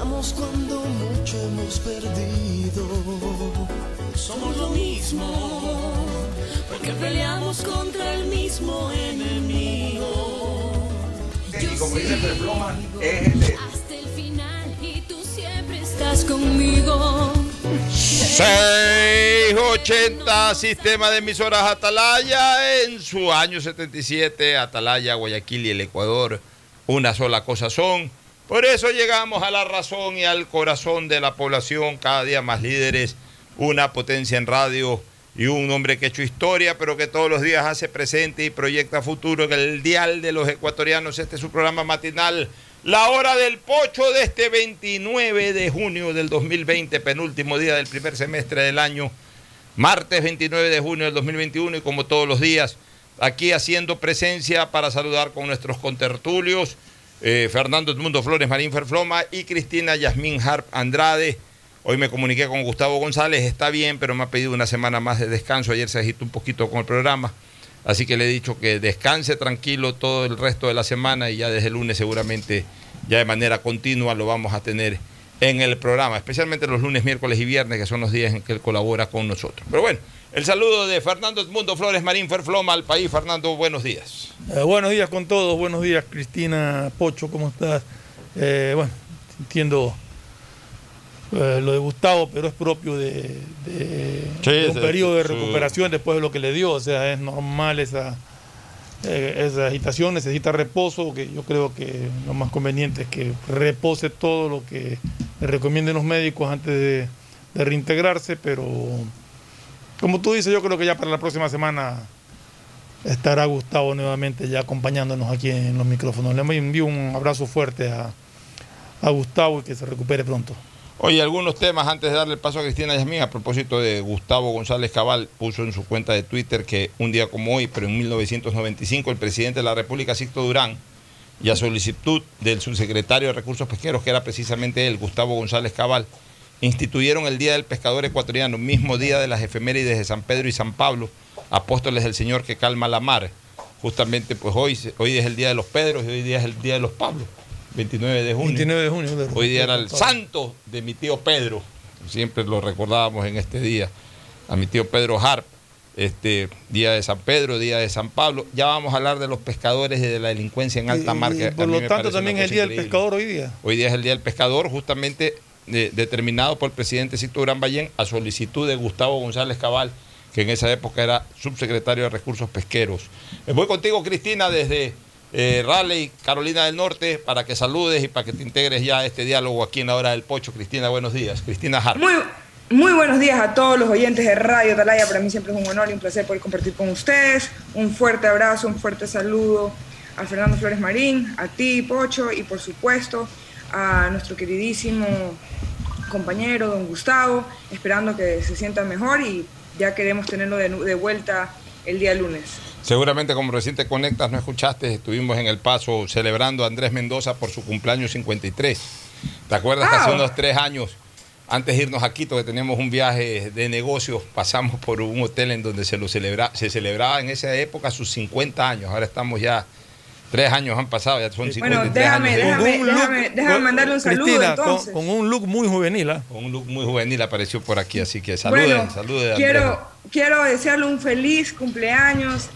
Ganamos cuando mucho hemos perdido. Somos lo mismo, porque peleamos contra el mismo enemigo. Y como dice Perploma, es este. Hasta el final y tú siempre estás conmigo. 680 Sistema de Emisoras Atalaya en su año 77, Atalaya, Guayaquil y el Ecuador. Una sola cosa son. Por eso llegamos a la razón y al corazón de la población, cada día más líderes, una potencia en radio y un hombre que ha hecho historia, pero que todos los días hace presente y proyecta futuro en el dial de los ecuatorianos. Este es su programa matinal, La Hora del Pocho de este 29 de junio del 2020, penúltimo día del primer semestre del año, martes 29 de junio del 2021 y como todos los días, aquí haciendo presencia para saludar con nuestros contertulios, eh, Fernando Edmundo Flores Marín Ferfloma y Cristina Yasmín Harp Andrade. Hoy me comuniqué con Gustavo González, está bien, pero me ha pedido una semana más de descanso. Ayer se agitó un poquito con el programa, así que le he dicho que descanse tranquilo todo el resto de la semana y ya desde el lunes seguramente, ya de manera continua, lo vamos a tener en el programa, especialmente los lunes, miércoles y viernes, que son los días en que él colabora con nosotros. Pero bueno, el saludo de Fernando Edmundo Flores Marín Ferfloma al país. Fernando, buenos días. Eh, buenos días con todos, buenos días Cristina Pocho, ¿cómo estás? Eh, bueno, entiendo eh, lo de Gustavo, pero es propio de, de- Sí, de un sí, periodo de recuperación después de lo que le dio, o sea, es normal esa, esa agitación, necesita reposo, que yo creo que lo más conveniente es que repose todo lo que le recomienden los médicos antes de, de reintegrarse, pero como tú dices, yo creo que ya para la próxima semana estará Gustavo nuevamente ya acompañándonos aquí en los micrófonos. Le envío un abrazo fuerte a, a Gustavo y que se recupere pronto. Oye, algunos temas antes de darle el paso a Cristina Yasmín, a propósito de Gustavo González Cabal, puso en su cuenta de Twitter que un día como hoy, pero en 1995, el presidente de la República, Sixto Durán, y a solicitud del subsecretario de Recursos Pesqueros, que era precisamente él, Gustavo González Cabal, instituyeron el Día del Pescador Ecuatoriano, mismo día de las efemérides de San Pedro y San Pablo, apóstoles del Señor que calma la mar. Justamente, pues hoy, hoy es el Día de los Pedros y hoy día es el Día de los Pablos, 29 de junio. 29 de junio. de- Hoy día era el santo de mi tío Pedro. Siempre lo recordábamos en este día. A mi tío Pedro Harp, este, día de San Pedro, día de San Pablo. Ya vamos a hablar de los pescadores y de la delincuencia en alta mar. por lo tanto también es el Día del. Pescador hoy día. Hoy día es el Día del Pescador, justamente de- determinado por el presidente Sito Gran Ballén a solicitud de Gustavo González Cabal, que en esa época era subsecretario de Recursos Pesqueros. Eh, Voy contigo, Cristina, desde eh, Raleigh, Carolina del Norte, para que saludes y para que te integres ya a este diálogo aquí en la hora del pocho. Cristina, buenos días. Cristina Hart. Muy, muy buenos días a todos los oyentes de Radio Talaya. Para mí siempre es un honor y un placer poder compartir con ustedes. Un fuerte abrazo, un fuerte saludo a Fernando Flores Marín, a ti, Pocho, y por supuesto a nuestro queridísimo compañero, don Gustavo, esperando que se sienta mejor y ya queremos tenerlo de, vuelta el día lunes. Seguramente como recién te conectas, no escuchaste, estuvimos en El Paso celebrando a Andrés Mendoza por su cumpleaños 53. ¿Te acuerdas que hace Ah. unos tres años, antes de irnos a Quito, que teníamos un viaje de negocios, pasamos por un hotel en donde se lo celebra, se celebraba en esa época sus 50 años. Ahora estamos ya, tres años han pasado, ya son 53 déjame- años. déjame- déjame- déjame mandarle un saludo, Cristina, con- entonces. Con, un look muy juvenil. ¿ah? Con un look muy juvenil apareció por aquí, así que saluden, Bueno, saluden. quiero, quiero desearle un feliz cumpleaños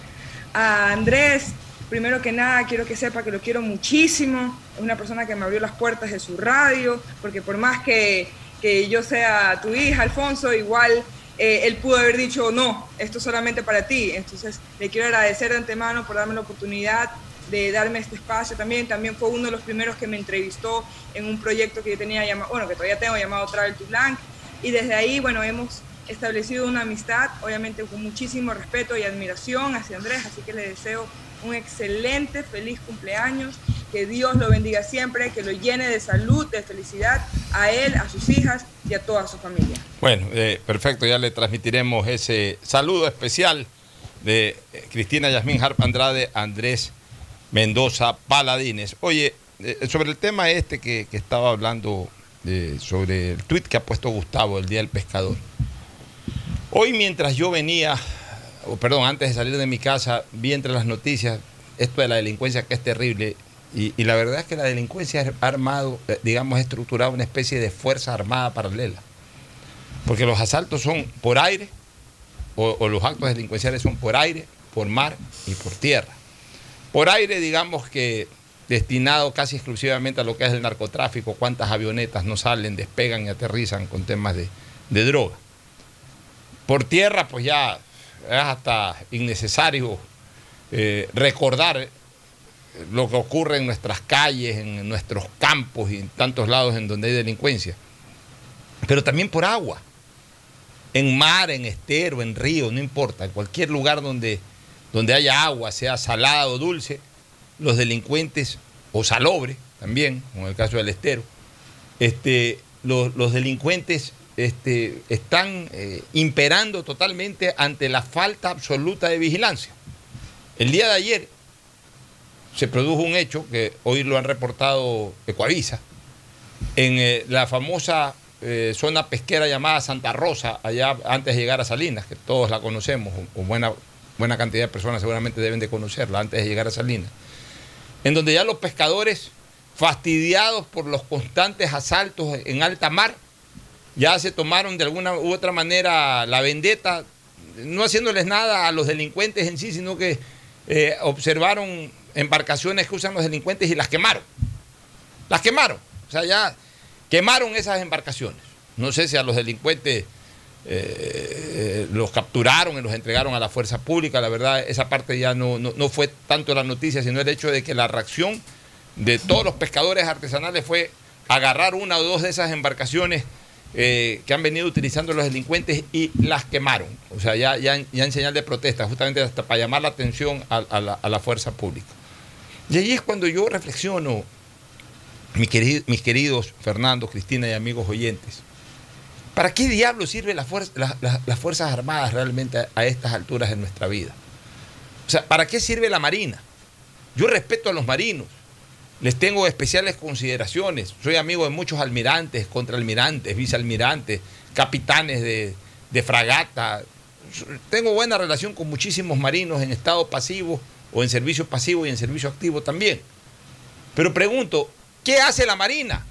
a Andrés. Primero que nada, quiero que sepa que lo quiero muchísimo. Es una persona que me abrió las puertas de su radio, porque por más que, que yo sea tu hija, Alfonso, igual eh, él pudo haber dicho, no, esto es solamente para ti. Entonces, le quiero agradecer de antemano por darme la oportunidad de darme este espacio también. También fue uno de los primeros que me entrevistó en un proyecto que yo tenía llamado, bueno, que todavía tengo llamado Travel to Blanc. Y desde ahí, bueno, hemos establecido una amistad, obviamente con muchísimo respeto y admiración hacia Andrés, así que le deseo un excelente, feliz cumpleaños, que Dios lo bendiga siempre, que lo llene de salud, de felicidad a él, a sus hijas y a toda su familia. Bueno, eh, perfecto, ya le transmitiremos ese saludo especial de eh, Cristina Yasmín Harp Andrade, Andrés Mendoza Paladines. Oye, eh, sobre el tema este que, que estaba hablando, eh, sobre el tuit que ha puesto Gustavo el Día del Pescador. Hoy mientras yo venía, o perdón, antes de salir de mi casa, vi entre las noticias esto de la delincuencia que es terrible. Y, la verdad es que la delincuencia ha armado, eh, digamos, estructurado una especie de fuerza armada paralela. Porque los asaltos son por aire, o los actos delincuenciales son por aire, por mar y por tierra. Por aire, digamos que destinado casi exclusivamente a lo que es el narcotráfico, cuántas avionetas no salen, despegan y aterrizan con temas de, droga. Por tierra, pues ya es hasta innecesario eh, recordar lo que ocurre en nuestras calles, en nuestros campos y en tantos lados en donde hay delincuencia. Pero también por agua, en mar, en estero, en río, no importa, en cualquier lugar donde, donde haya agua, sea salada o dulce, los delincuentes, o salobre también, como en el caso del estero, este, los, delincuentes este, están eh, imperando totalmente ante la falta absoluta de vigilancia. El día de ayer se produjo un hecho que hoy lo han reportado Ecuavisa, en eh, la famosa eh, zona pesquera llamada Santa Rosa, allá antes de llegar a Salinas, que todos la conocemos, o buena, buena cantidad de personas seguramente deben de conocerla antes de llegar a Salinas, en donde ya los pescadores, fastidiados por los constantes asaltos en alta mar, ya se tomaron de alguna u otra manera la vendetta, no haciéndoles nada a los delincuentes en sí, sino que eh, observaron embarcaciones que usan los delincuentes y las quemaron. Las quemaron. O sea, ya quemaron esas embarcaciones. No sé si a los delincuentes eh, los capturaron y los entregaron a la fuerza pública. La verdad, esa parte ya no, no, no fue tanto la noticia, sino el hecho de que la reacción de todos los pescadores artesanales fue agarrar una o dos de esas embarcaciones eh, que han venido utilizando los delincuentes y las quemaron. O sea, ya, ya, ya en señal de protesta, justamente hasta para llamar la atención a, la, a la fuerza pública. Y ahí es cuando yo reflexiono, mi queri- mis queridos Fernando, Cristina y amigos oyentes, ¿para qué diablo sirven las, fuer- las- las- las Fuerzas Armadas realmente a, a estas alturas de nuestra vida? O sea, ¿para qué sirve la Marina? Yo respeto a los marinos, les tengo especiales consideraciones. Soy amigo de muchos almirantes, contraalmirantes, vicealmirantes, capitanes de, de fragata. Tengo buena relación con muchísimos marinos en estado pasivo o en servicio pasivo y en servicio activo también. Pero pregunto, ¿qué hace la Marina?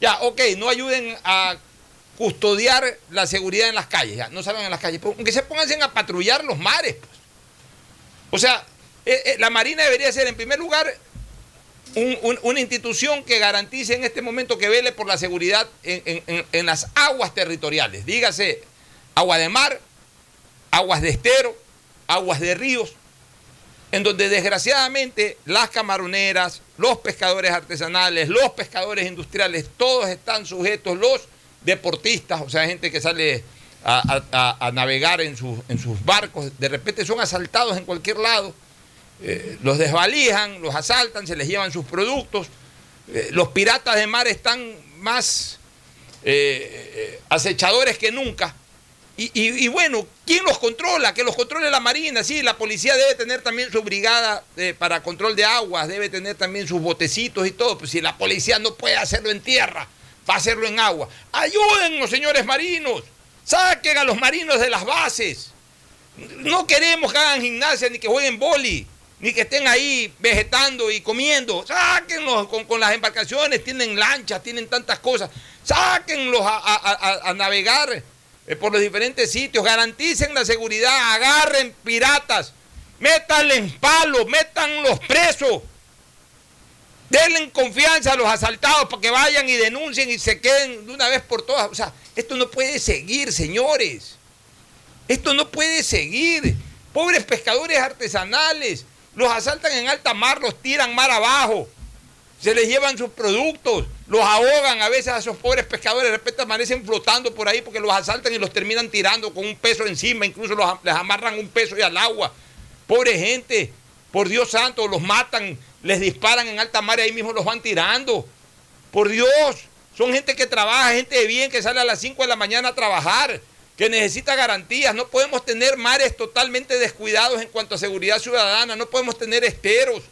Ya, ok, no ayuden a custodiar la seguridad en las calles, no salgan en las calles, pero aunque se pongan a patrullar los mares. pues. O sea, eh, eh, la Marina debería ser en primer lugar un- un- una institución que garantice en este momento que vele por la seguridad en- en las aguas territoriales, dígase agua de mar, aguas de estero, aguas de ríos, en donde desgraciadamente las camaroneras, los pescadores artesanales, los pescadores industriales, todos están sujetos, los deportistas, o sea, gente que sale a, navegar en sus, barcos, de repente son asaltados en cualquier lado, eh, los desvalijan, los asaltan, se les llevan sus productos, eh, los piratas de mar están más eh, acechadores que nunca. Y, bueno, ¿quién los controla? Que los controle la Marina, sí, la policía debe tener también su brigada para control de aguas, debe tener también sus botecitos y todo, pues si la policía no puede hacerlo en tierra, va a hacerlo en agua. Ayúdennos, señores marinos, saquen a los marinos de las bases. No queremos que hagan gimnasia ni que jueguen boli, ni que estén ahí vegetando y comiendo. Sáquenlos con, con las embarcaciones, tienen lanchas, tienen tantas cosas. Sáquenlos a, a- a- navegar eh, por los diferentes sitios, garanticen la seguridad, agarren piratas, métanle en palo, métanlos presos. Denle confianza a los asaltados para que vayan y denuncien y se queden de una vez por todas. O sea, esto no puede seguir, señores. Esto no puede seguir. Pobres pescadores artesanales, los asaltan en alta mar, los tiran mar abajo, se les llevan sus productos, los ahogan a veces a esos pobres pescadores, de repente amanecen flotando por ahí porque los asaltan y los terminan tirando con un peso encima, incluso los, les amarran un peso y al agua. Pobre gente, por Dios santo, los matan, les disparan en alta mar y ahí mismo los van tirando. Por Dios, son gente que trabaja, gente de bien que sale a las 5 de la mañana a trabajar, que necesita garantías. No podemos tener mares totalmente descuidados en cuanto a seguridad ciudadana, no podemos tener esteros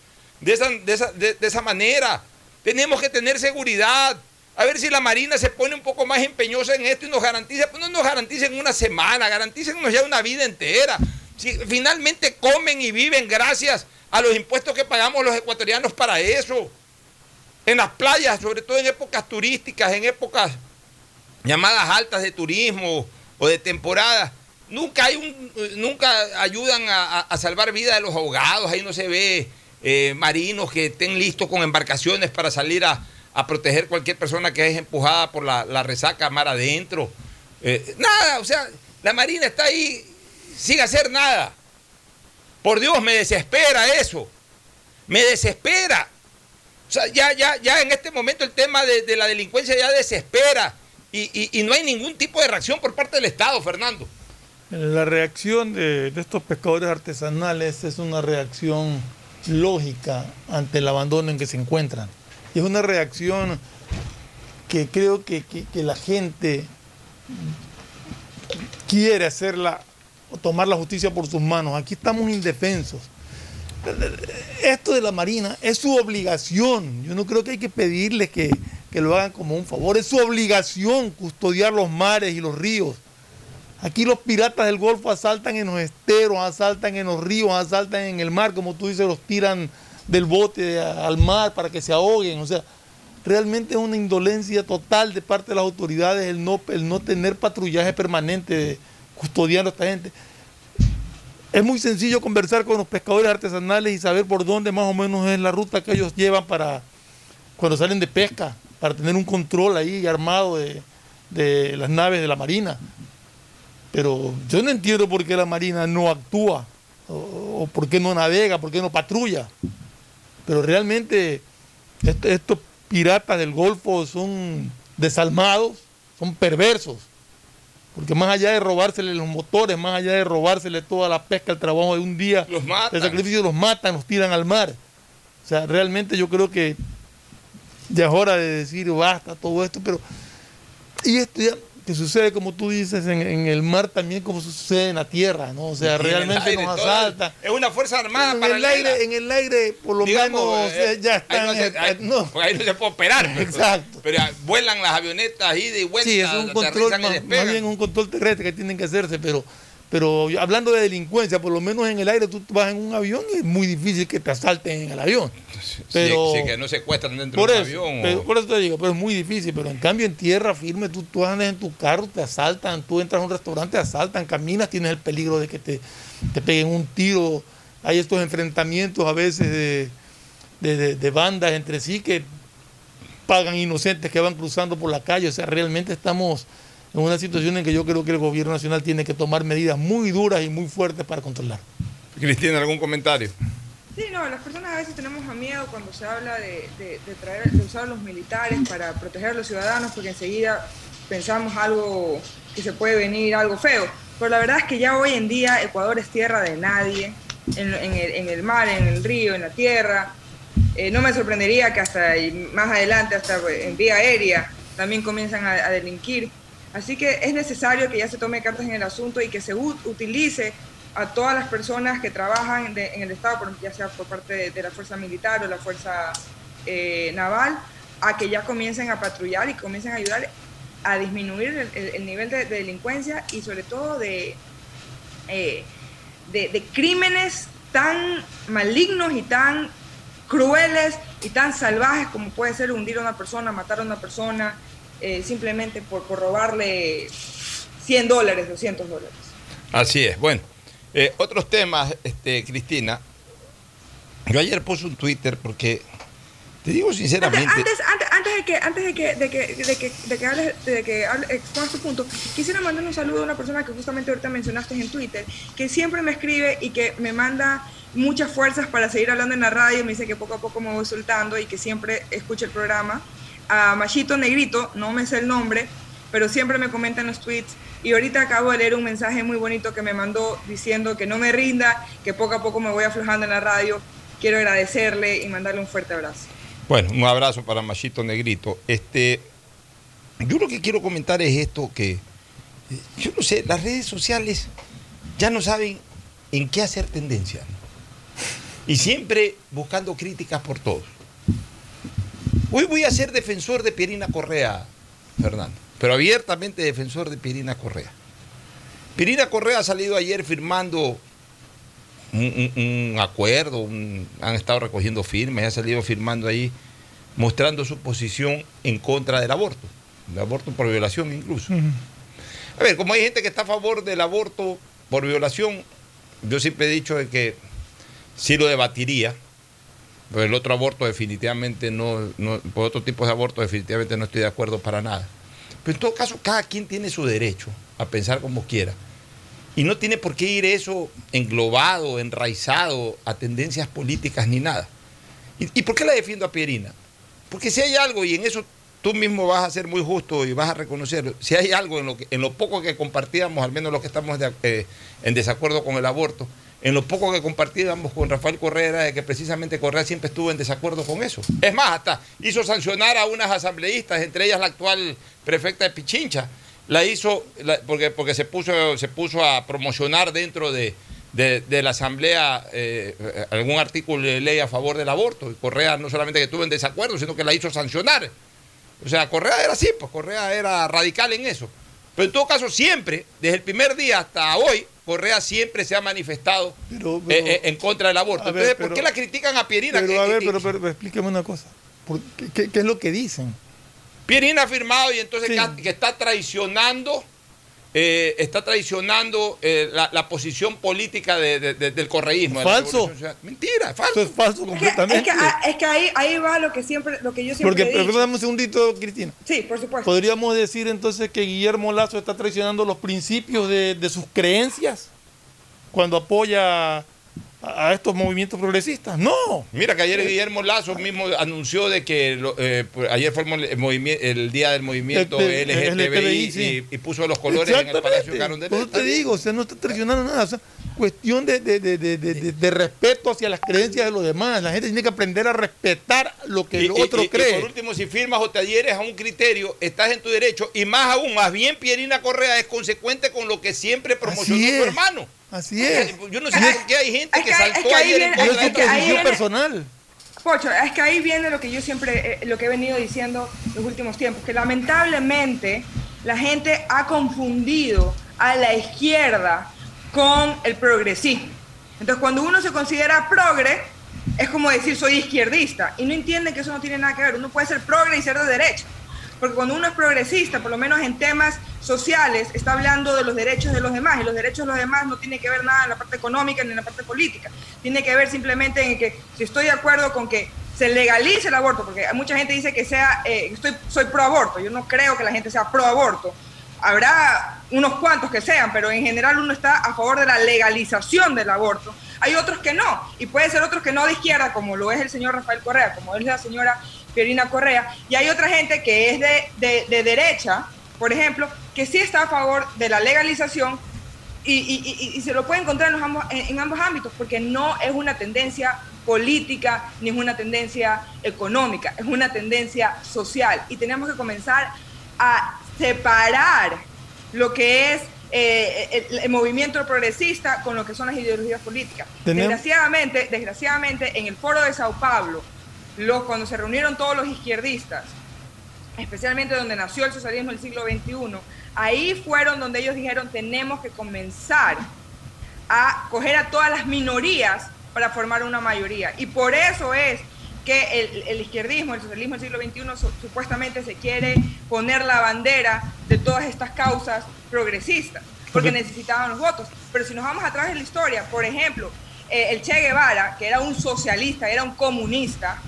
de esa, de esa, de- esa manera. Tenemos que tener seguridad. A ver si la Marina se pone un poco más empeñosa en esto y nos garantiza, pues no nos garanticen una semana, garantícenos ya una vida entera. Si finalmente comen y viven gracias a los impuestos que pagamos los ecuatorianos para eso. En las playas, sobre todo en épocas turísticas, en épocas llamadas altas de turismo o de temporada, nunca hay un, nunca ayudan a, salvar vida de los ahogados, ahí no se ve eh, marinos que estén listos con embarcaciones para salir a, proteger cualquier persona que es empujada por la, la resaca mar adentro. Eh, nada, o sea, la Marina está ahí sin hacer nada. Por Dios, me desespera eso. Me desespera. O sea, ya, ya, ya en este momento el tema de, la delincuencia ya desespera. Y, no hay ningún tipo de reacción por parte del Estado, Fernando. La reacción de, estos pescadores artesanales es una reacción lógica ante el abandono en que se encuentran. Y es una reacción que creo que, la gente quiere hacerla tomar la justicia por sus manos. Aquí estamos indefensos. Esto de la Marina es su obligación. Yo no creo que hay que pedirles que, que lo hagan como un favor. Es su obligación custodiar los mares y los ríos. Aquí los piratas del Golfo asaltan en los esteros, asaltan en los ríos, asaltan en el mar, como tú dices, los tiran del bote al mar para que se ahoguen. O sea, realmente es una indolencia total de parte de las autoridades el no, el no tener patrullaje permanente de- custodiando a esta gente. Es muy sencillo conversar con los pescadores artesanales y saber por dónde más o menos es la ruta que ellos llevan para cuando salen de pesca, para tener un control ahí armado de, de las naves de la Marina. Pero yo no entiendo por qué la Marina no actúa, o, por qué no navega, por qué no patrulla. Pero realmente est- estos piratas del Golfo son desalmados, son perversos. Porque más allá de robársele los motores, más allá de robársele toda la pesca, el trabajo de un día, Los el sacrificio los matan, los tiran al mar. O sea, realmente yo creo que ya es hora de decir basta todo esto, pero y esto ya que sucede como tú dices en, en el mar también como sucede en la tierra, ¿no? O sea, Y realmente aire, nos asalta. Es una fuerza armada En para el aire, en el aire por lo Digamos, menos eh, ya ahí están no se- ahí- no. porque ahí no se puede operar. Exacto. Pero vuelan las avionetas ida y vuelta, Sí, es un control, más, más bien un control terrestre que tienen que hacerse, pero, Pero hablando de delincuencia, por lo menos en el aire tú vas en un avión y es muy difícil que te asalten en el avión. Pero, sí, que no secuestran dentro por de un eso, avión. pero- o- por eso te digo, pero es muy difícil. Pero en cambio en tierra firme, tú, tú andas en tu carro, te asaltan, tú entras a un restaurante, te asaltan, caminas, tienes el peligro de que te, te peguen un tiro. Hay estos enfrentamientos a veces de, de- de- de bandas entre sí que pagan inocentes que van cruzando por la calle. O sea, realmente estamos en una situación en que yo creo que el gobierno nacional tiene que tomar medidas muy duras y muy fuertes para controlar. Cristina, ¿algún comentario? Sí, no, las personas a veces tenemos miedo cuando se habla de, de- de traer, de usar a los militares para proteger a los ciudadanos, porque enseguida pensamos algo que se puede venir algo feo. Pero la verdad es que ya hoy en día Ecuador es tierra de nadie, en, en el, en el mar, en el río, en la tierra. Eh, no me sorprendería que hasta más adelante, hasta en vía aérea, también comienzan a, a delinquir. Así que es necesario que ya se tome cartas en el asunto y que se utilice a todas las personas que trabajan de- en el Estado, ya sea por parte de, la Fuerza Militar o la Fuerza eh, Naval, a que ya comiencen a patrullar y comiencen a ayudar a disminuir el, el- el nivel de, de delincuencia y sobre todo eh, de, de crímenes tan malignos y tan crueles y tan salvajes como puede ser hundir a una persona, matar a una persona, eh, simplemente por, por robarle 100 dólares, 200 dólares. Así es. Bueno, eh, otros temas, este, Cristina. Yo ayer puse un Twitter porque, te digo sinceramente, antes, antes, antes de que, antes de que, de que, de que, de que hables, de que hable- expongas tu punto, quisiera mandar un saludo a una persona que justamente ahorita mencionaste en Twitter, que siempre me escribe y que me manda muchas fuerzas para seguir hablando en la radio, me dice que poco a poco me voy soltando y que siempre escucha el programa. A Machito Negrito, no me sé el nombre, pero siempre me comenta en los tweets. Y ahorita acabo de leer un mensaje muy bonito que me mandó diciendo que no me rinda, que poco a poco me voy aflojando en la radio. Quiero agradecerle y mandarle un fuerte abrazo. bueno, un abrazo para Machito Negrito. Este, yo lo que quiero comentar es esto que, yo no sé, las redes sociales ya no saben en qué hacer tendencia. Y siempre buscando críticas por todos. Hoy voy a ser defensor de Pierina Correa, Fernando, pero abiertamente defensor de Pierina Correa. Pierina Correa ha salido ayer firmando un, un- un acuerdo, un- han estado recogiendo firmas, ha salido firmando ahí, mostrando su posición en contra del aborto, del aborto por violación incluso. A ver, como hay gente que está a favor del aborto por violación, yo siempre he dicho de que sí lo debatiría, pero el otro aborto definitivamente no, por otro tipo de aborto definitivamente no estoy de acuerdo para nada. Pero en todo caso, cada quien tiene su derecho a pensar como quiera. Y no tiene por qué ir eso englobado, enraizado a tendencias políticas ni nada. ¿Y, por qué la defiendo a Pierina? Porque si hay algo, y en eso tú mismo vas a ser muy justo y vas a reconocerlo, si hay algo en lo, que, en lo poco que compartíamos, al menos los que estamos eh, en desacuerdo con el aborto, en lo poco que compartíamos con Rafael Correa de que precisamente Correa siempre estuvo en desacuerdo con eso. Es más, hasta hizo sancionar a unas asambleístas, entre ellas la actual prefecta de Pichincha. La hizo porque, porque se, puso, se puso a promocionar dentro de, de- de la asamblea eh, algún artículo de ley a favor del aborto. Y Correa no solamente que estuvo en desacuerdo, sino que la hizo sancionar. O sea, Correa era así, pues Correa era radical en eso. Pero en todo caso, siempre, desde el primer día hasta hoy, Correa siempre se ha manifestado Pero- pero- eh, eh, en contra del aborto. Ver, Entonces, ¿por pero- qué la critican a Pierina? Pero a ver, pero, explíqueme una cosa. ¿Por qué, qué- qué es lo que dicen? Pierina ha firmado y entonces Sí. que, que está traicionando, eh, está traicionando eh, la, la posición política de- de- de- del correísmo. Falso. Mentira, es falso. Eso es falso Es que, es completamente. que, ah, es que ahí, ahí va lo que siempre, lo que yo siempre Porque, he dicho. perdóname un segundito, Cristina. Sí, por supuesto. ¿Podríamos decir entonces que Guillermo Lazo está traicionando los principios de, de sus creencias cuando apoya a, estos movimientos progresistas? No. Mira que ayer Guillermo Lazo mismo anunció de que lo- eh, pues, ayer fue el, el día del movimiento LGTBI, LGTBI, sí. y, y puso los colores en el Palacio Carón de te digo, o sea, no está traicionando nada. O sea, cuestión de, de- de- de- de- de- de respeto hacia las creencias de los demás. La gente tiene que aprender a respetar lo que Y- el otro y- cree. por último, si firmas o te adhieres a un criterio, estás en tu derecho. Y más aún, más bien Pierina Correa es consecuente con lo que siempre promocionó su hermano. Así es. Yo no sé por qué hay gente Es que que- saltó es que ahí ayer en posición viene- personal. Pocho, es que ahí viene lo que yo siempre, eh, lo que he venido diciendo los últimos tiempos, que lamentablemente la gente ha confundido a la izquierda con el progresismo. Entonces, cuando uno se considera progre, es como decir soy izquierdista y no entienden que eso no tiene nada que ver. Uno puede ser progre y ser de derecha. Porque cuando uno es progresista, por lo menos en temas sociales, está hablando de los derechos de los demás y los derechos de los demás no tiene que ver nada en la parte económica ni en la parte política. Tiene que ver simplemente en que si estoy de acuerdo con que se legalice el aborto, porque mucha gente dice que sea, eh, estoy, soy pro aborto, yo no creo que la gente sea pro aborto. Habrá unos cuantos que sean, pero en general uno está a favor de la legalización del aborto. Hay otros que no, y puede ser otros que no de izquierda, como lo es el señor Rafael Correa, como es la señora Pierina Correa, y hay otra gente que es de, de, de derecha, por ejemplo, que sí está a favor de la legalización y, y, y, se lo puede encontrar en, los ambos, en, en, ambos ámbitos, porque no es una tendencia política ni es una tendencia económica, es una tendencia social. Y tenemos que comenzar a separar lo que es eh, el, el, movimiento progresista con lo que son las ideologías políticas. Desgraciadamente, desgraciadamente, en el foro de Sao Paulo, los, cuando se reunieron todos los izquierdistas, especialmente donde nació el socialismo del siglo XXI, ahí fueron donde ellos dijeron tenemos que comenzar a coger a todas las minorías para formar una mayoría. Y por eso es que el, el izquierdismo, el socialismo del siglo XXI su, supuestamente se quiere poner la bandera de todas estas causas progresistas, porque necesitaban los votos. Pero si nos vamos atrás de la historia, por ejemplo, eh, el Che Guevara, que era un socialista, era un comunista,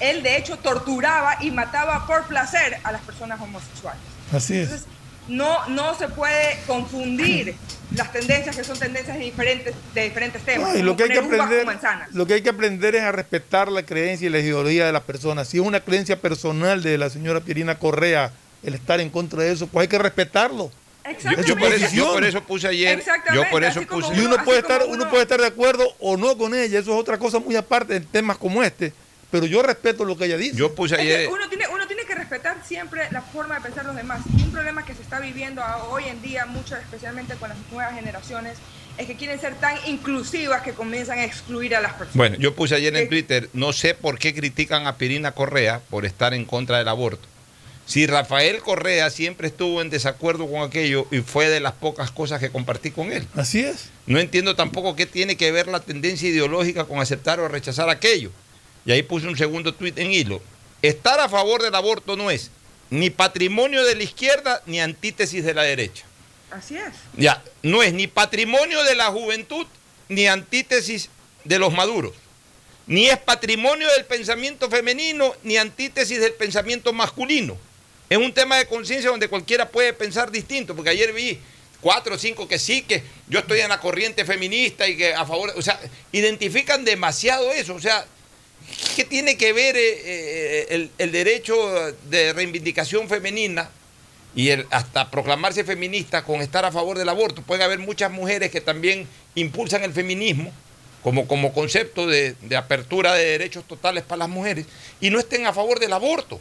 él de hecho torturaba y mataba por placer a las personas homosexuales. Así es. Entonces, no, no se puede confundir las tendencias que son tendencias de diferentes, de diferentes temas. No, y lo que, hay que aprender, lo que hay que aprender es a respetar la creencia y la ideología de las personas. Si es una creencia personal de la señora Pierina Correa el estar en contra de eso, pues hay que respetarlo. Yo, yo, por eso, yo, por eso, puse ayer. Yo por eso puse. Uno, y uno puede estar, uno, uno puede estar de acuerdo o no con ella. Eso es otra cosa muy aparte en temas como este. Pero yo respeto lo que ella dice. Yo puse ayer. Uno, tiene, uno tiene que respetar siempre la forma de pensar los demás. Y un problema que se está viviendo hoy en día, mucho, especialmente con las nuevas generaciones, es que quieren ser tan inclusivas que comienzan a excluir a las personas. Bueno, yo puse ayer en Twitter, no sé por qué critican a Pirina Correa por estar en contra del aborto. Si Rafael Correa siempre estuvo en desacuerdo con aquello y fue de las pocas cosas que compartí con él. Así es. No entiendo tampoco qué tiene que ver la tendencia ideológica con aceptar o rechazar aquello. Y ahí puse un segundo tuit en hilo. Estar a favor del aborto no es ni patrimonio de la izquierda ni antítesis de la derecha. Así es. Ya, no es ni patrimonio de la juventud ni antítesis de los maduros. Ni es patrimonio del pensamiento femenino ni antítesis del pensamiento masculino. Es un tema de conciencia donde cualquiera puede pensar distinto, porque ayer vi cuatro o cinco que sí, que yo estoy en la corriente feminista y que a favor, o sea, identifican demasiado eso, o sea, ¿qué tiene que ver eh, eh, el, derecho de reivindicación femenina y el, hasta proclamarse feminista con estar a favor del aborto? Puede haber muchas mujeres que también impulsan el feminismo como, como concepto de, de apertura de derechos totales para las mujeres y no estén a favor del aborto.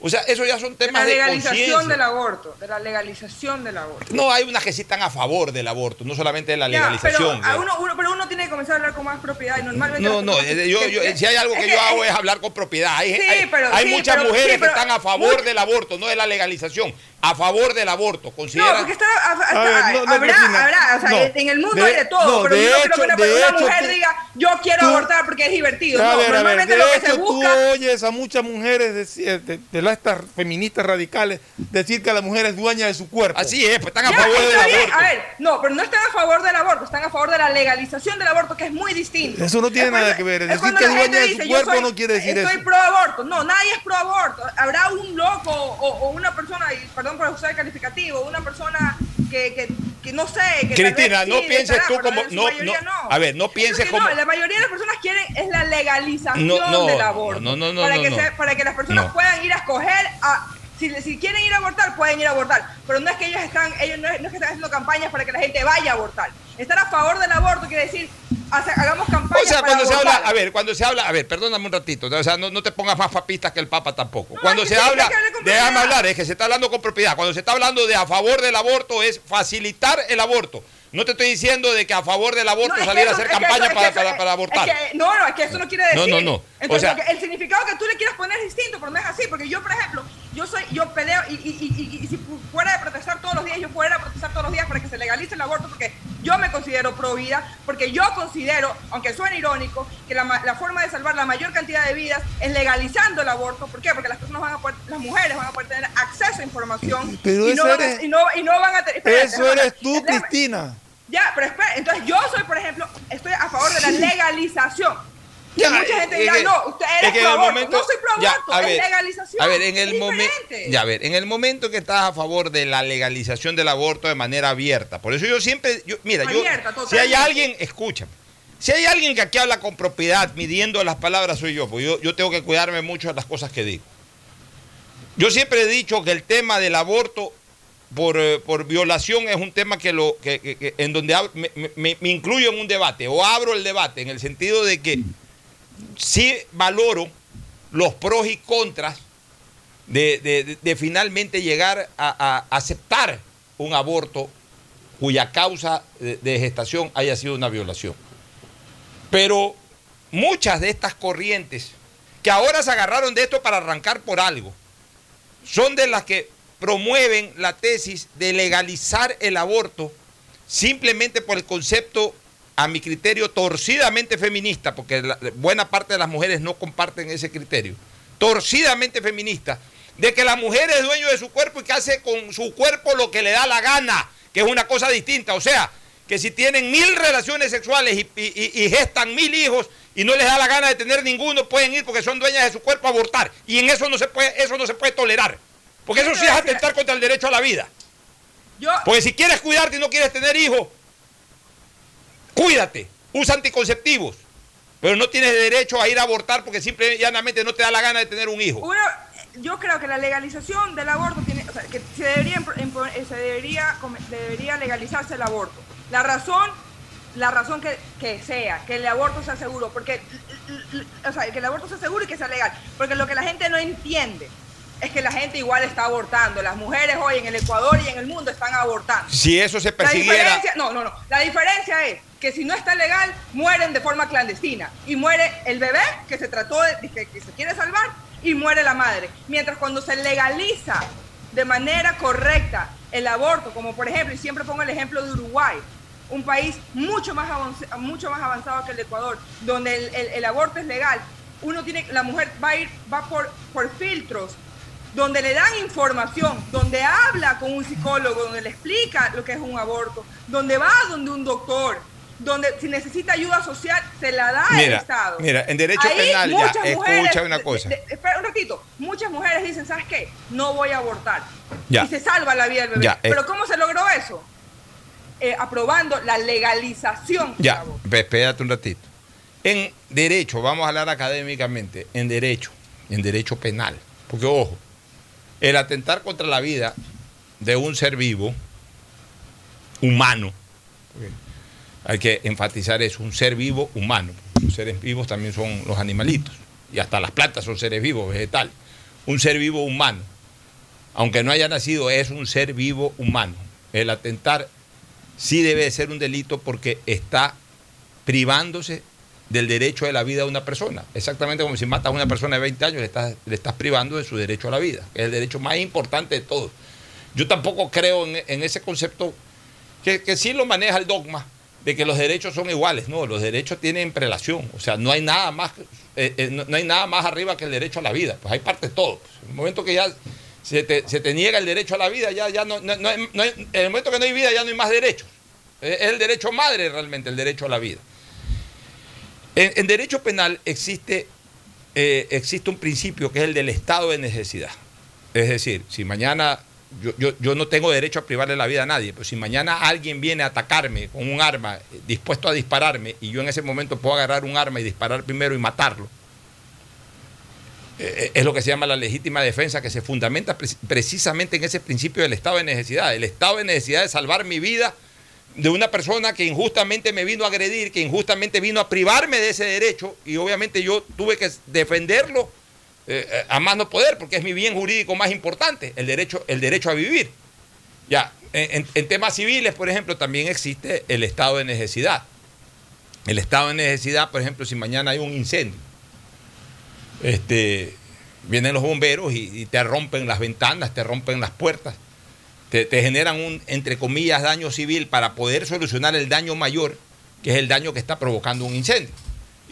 O sea, eso ya son temas de la legalización del aborto, de la legalización del aborto. No, hay unas que sí están a favor del aborto, no solamente de la legalización. Ya, pero, uno, uno, pero uno tiene que comenzar a hablar con más propiedad y normalmente... No, no, yo, yo, si hay algo que, yo hago es hablar con propiedad. Hay, sí, hay, pero, hay sí, muchas pero, mujeres sí, que están a favor del aborto, no de la legalización. A favor del aborto, consideran... No, porque está, hasta, ver, no, no, habrá, habrá, o sea, no, en el mundo de, hay de todo, pero de yo hecho, creo que una, una mujer diga, yo quiero tú, abortar porque es divertido. A no, ver, normalmente a ver, lo de que hecho, se busca... tú oyes a muchas mujeres decir, de, de, de estas feministas radicales decir que la mujer es dueña de su cuerpo. Así es, pues están a ya, favor del bien. aborto. A ver, no, pero no están a favor del aborto, están a favor de la legalización del aborto, que es muy distinto. Eso no tiene es nada que ver. Es decir que es dueña de su cuerpo soy, no quiere decir estoy eso. Estoy pro aborto. No, nadie es pro aborto. Habrá un loco o, una persona, y perdón por usar el calificativo, una persona que, que, que no sé. Que Cristina, sí, no pienses carajo, tú como. No, no, no, A ver, no pienses como. No, la mayoría de las personas quieren es la legalización no, no, del aborto. No, no, no. Para, no, que. Se, para que las personas puedan ir a escoger a si, si, quieren ir a abortar, pueden ir a abortar. Pero no es que ellos están, ellos no es, no es, que están haciendo campañas para que la gente vaya a abortar. Estar a favor del aborto quiere decir, hagamos campañas. O sea, para cuando se habla, a ver, cuando se habla, a ver, perdóname un ratito, o sea, no, no te pongas más papistas que el Papa tampoco. No, cuando es se que habla, déjame hablar, es que se está hablando con propiedad. Cuando se está hablando de a favor del aborto es facilitar el aborto. No te estoy diciendo de que a favor del aborto no, salir eso, a hacer campaña eso, para, es para, para, abortar. Que, no, no, es que eso no quiere decir. No, no, no. Entonces, o sea, el significado que tú le quieras poner es distinto, pero no es así. Porque yo, por ejemplo, yo soy, yo peleo y, y, y, y, si fuera de protestar todos los días, yo fuera a protestar todos los días para que se legalice el aborto, porque Yo me considero pro vida porque yo considero, aunque suene irónico, que la, la forma de salvar la mayor cantidad de vidas es legalizando el aborto. ¿Por qué? Porque las personas van a poder, las mujeres van a poder tener acceso a información Pero y, no van a, eres- y, no, y no van a tener... Eso eres tú, Cristina. Ya, pero espera, entonces yo soy, por ejemplo, estoy a favor de la legalización. Ya, mucha gente es dirá, que- no, usted es que pro aborto. momento- no soy pro ya, aborto, a es legalización. A ver, en el momento, ya a ver, en el momento que estás a favor de la legalización del aborto de manera abierta, por eso yo siempre, yo, mira, yo, si hay alguien, escúchame, si hay alguien que aquí habla con propiedad, midiendo las palabras, soy yo, porque yo, yo tengo que cuidarme mucho de las cosas que digo. Yo siempre he dicho que el tema del aborto por, eh, por violación es un tema que lo que, que- que- en donde hab- me, me- me incluyo en un debate o abro el debate en el sentido de que sí valoro los pros y contras de, de- finalmente llegar a, a aceptar un aborto cuya causa de, de gestación haya sido una violación. Pero muchas de estas corrientes que ahora se agarraron de esto para arrancar por algo, son de las que promueven la tesis de legalizar el aborto simplemente por el concepto, a mi criterio, torcidamente feminista, porque la- buena parte de las mujeres no comparten ese criterio, torcidamente feminista, de que la mujer es dueño de su cuerpo y que hace con su cuerpo lo que le da la gana, que es una cosa distinta. O sea, que si tienen mil relaciones sexuales y, y- gestan mil hijos y no les da la gana de tener ninguno, pueden ir porque son dueñas de su cuerpo a abortar. Y en eso no se puede, eso no se puede tolerar. Porque eso sí es atentar contra el derecho a la vida. Yo, Porque si quieres cuidarte y no quieres tener hijos, cuídate, usa anticonceptivos. Pero no tienes derecho a ir a abortar porque simple y llanamente no te da la gana de tener un hijo. uno, yo creo que la legalización del aborto tiene, o sea, que se debería, eh, se debería, debería legalizarse el aborto. La razón, la razón que, que sea, que el aborto sea seguro, porque, o sea, que el aborto sea seguro y que sea legal, porque lo que la gente no entiende es que la gente igual está abortando. Las mujeres hoy en el Ecuador y en el mundo están abortando. Si eso se La persiguiera, diferencia, no, no, no. La diferencia es que si no está legal, mueren de forma clandestina. Y muere el bebé que se trató de, de que, se quiere salvar y muere la madre. Mientras cuando se legaliza de manera correcta el aborto, como por ejemplo, y siempre pongo el ejemplo de Uruguay, un país mucho más, avanz- mucho más avanzado que el Ecuador, donde el aborto es legal, uno tiene, la mujer va a ir, va por, por filtros donde le dan información, donde habla con un psicólogo, donde le explica lo que es un aborto, donde va donde un doctor, donde si necesita ayuda social se la da el Estado. mira, en derecho Ahí penal ya, escucha una cosa. de- de- espera un ratito, muchas mujeres dicen, ¿sabes qué? No voy a abortar. Ya. Y se salva la vida del bebé. Ya. Pero ¿cómo se logró eso? Eh, aprobando la legalización Ya, espérate un ratito. En derecho, vamos a hablar académicamente, en derecho, en derecho penal. Porque ojo, el atentar contra la vida de un ser vivo, humano, hay que enfatizar eso, un ser vivo humano. Los seres vivos también son los animalitos, y hasta las plantas son seres vivos, vegetales. Un ser vivo humano, aunque no haya nacido, es un ser vivo humano. El atentar sí debe de ser un delito porque está privándose del derecho de la vida de una persona. Exactamente como si matas a una persona de 20 años, le estás, le estás privando de su derecho a la vida, que es el derecho más importante de todos. Yo tampoco creo en, en ese concepto que, que sí lo maneja el dogma de que los derechos son iguales. No, los derechos tienen prelación. O sea, no hay nada más, eh, eh, no, hay nada más arriba que el derecho a la vida. Pues hay parte de todo. En el momento que ya se te, niega el derecho a la vida, ya, ya no, en el momento que no hay vida, ya no hay más derechos. Es es el derecho madre realmente, el derecho a la vida. En, derecho penal existe, eh, existe un principio que es el del estado de necesidad. Es decir, si mañana yo, yo, yo no tengo derecho a privarle la vida a nadie, pero si mañana alguien viene a atacarme con un arma, eh, dispuesto a dispararme, y yo en ese momento puedo agarrar un arma y disparar primero y matarlo, eh, es lo que se llama la legítima defensa, que se fundamenta pre- precisamente en ese principio del estado de necesidad. El estado de necesidad de salvar mi vida de una persona que injustamente me vino a agredir, que injustamente vino a privarme de ese derecho, y obviamente yo tuve que defenderlo eh, eh, a más no poder, porque es mi bien jurídico más importante, el derecho, el derecho a vivir. Ya, en, temas civiles, por ejemplo, también existe el estado de necesidad. El estado de necesidad, por ejemplo, si mañana hay un incendio, este, vienen los bomberos y, y te rompen las ventanas, te rompen las puertas. te, te generan un, entre comillas, daño civil para poder solucionar el daño mayor, que es el daño que está provocando un incendio.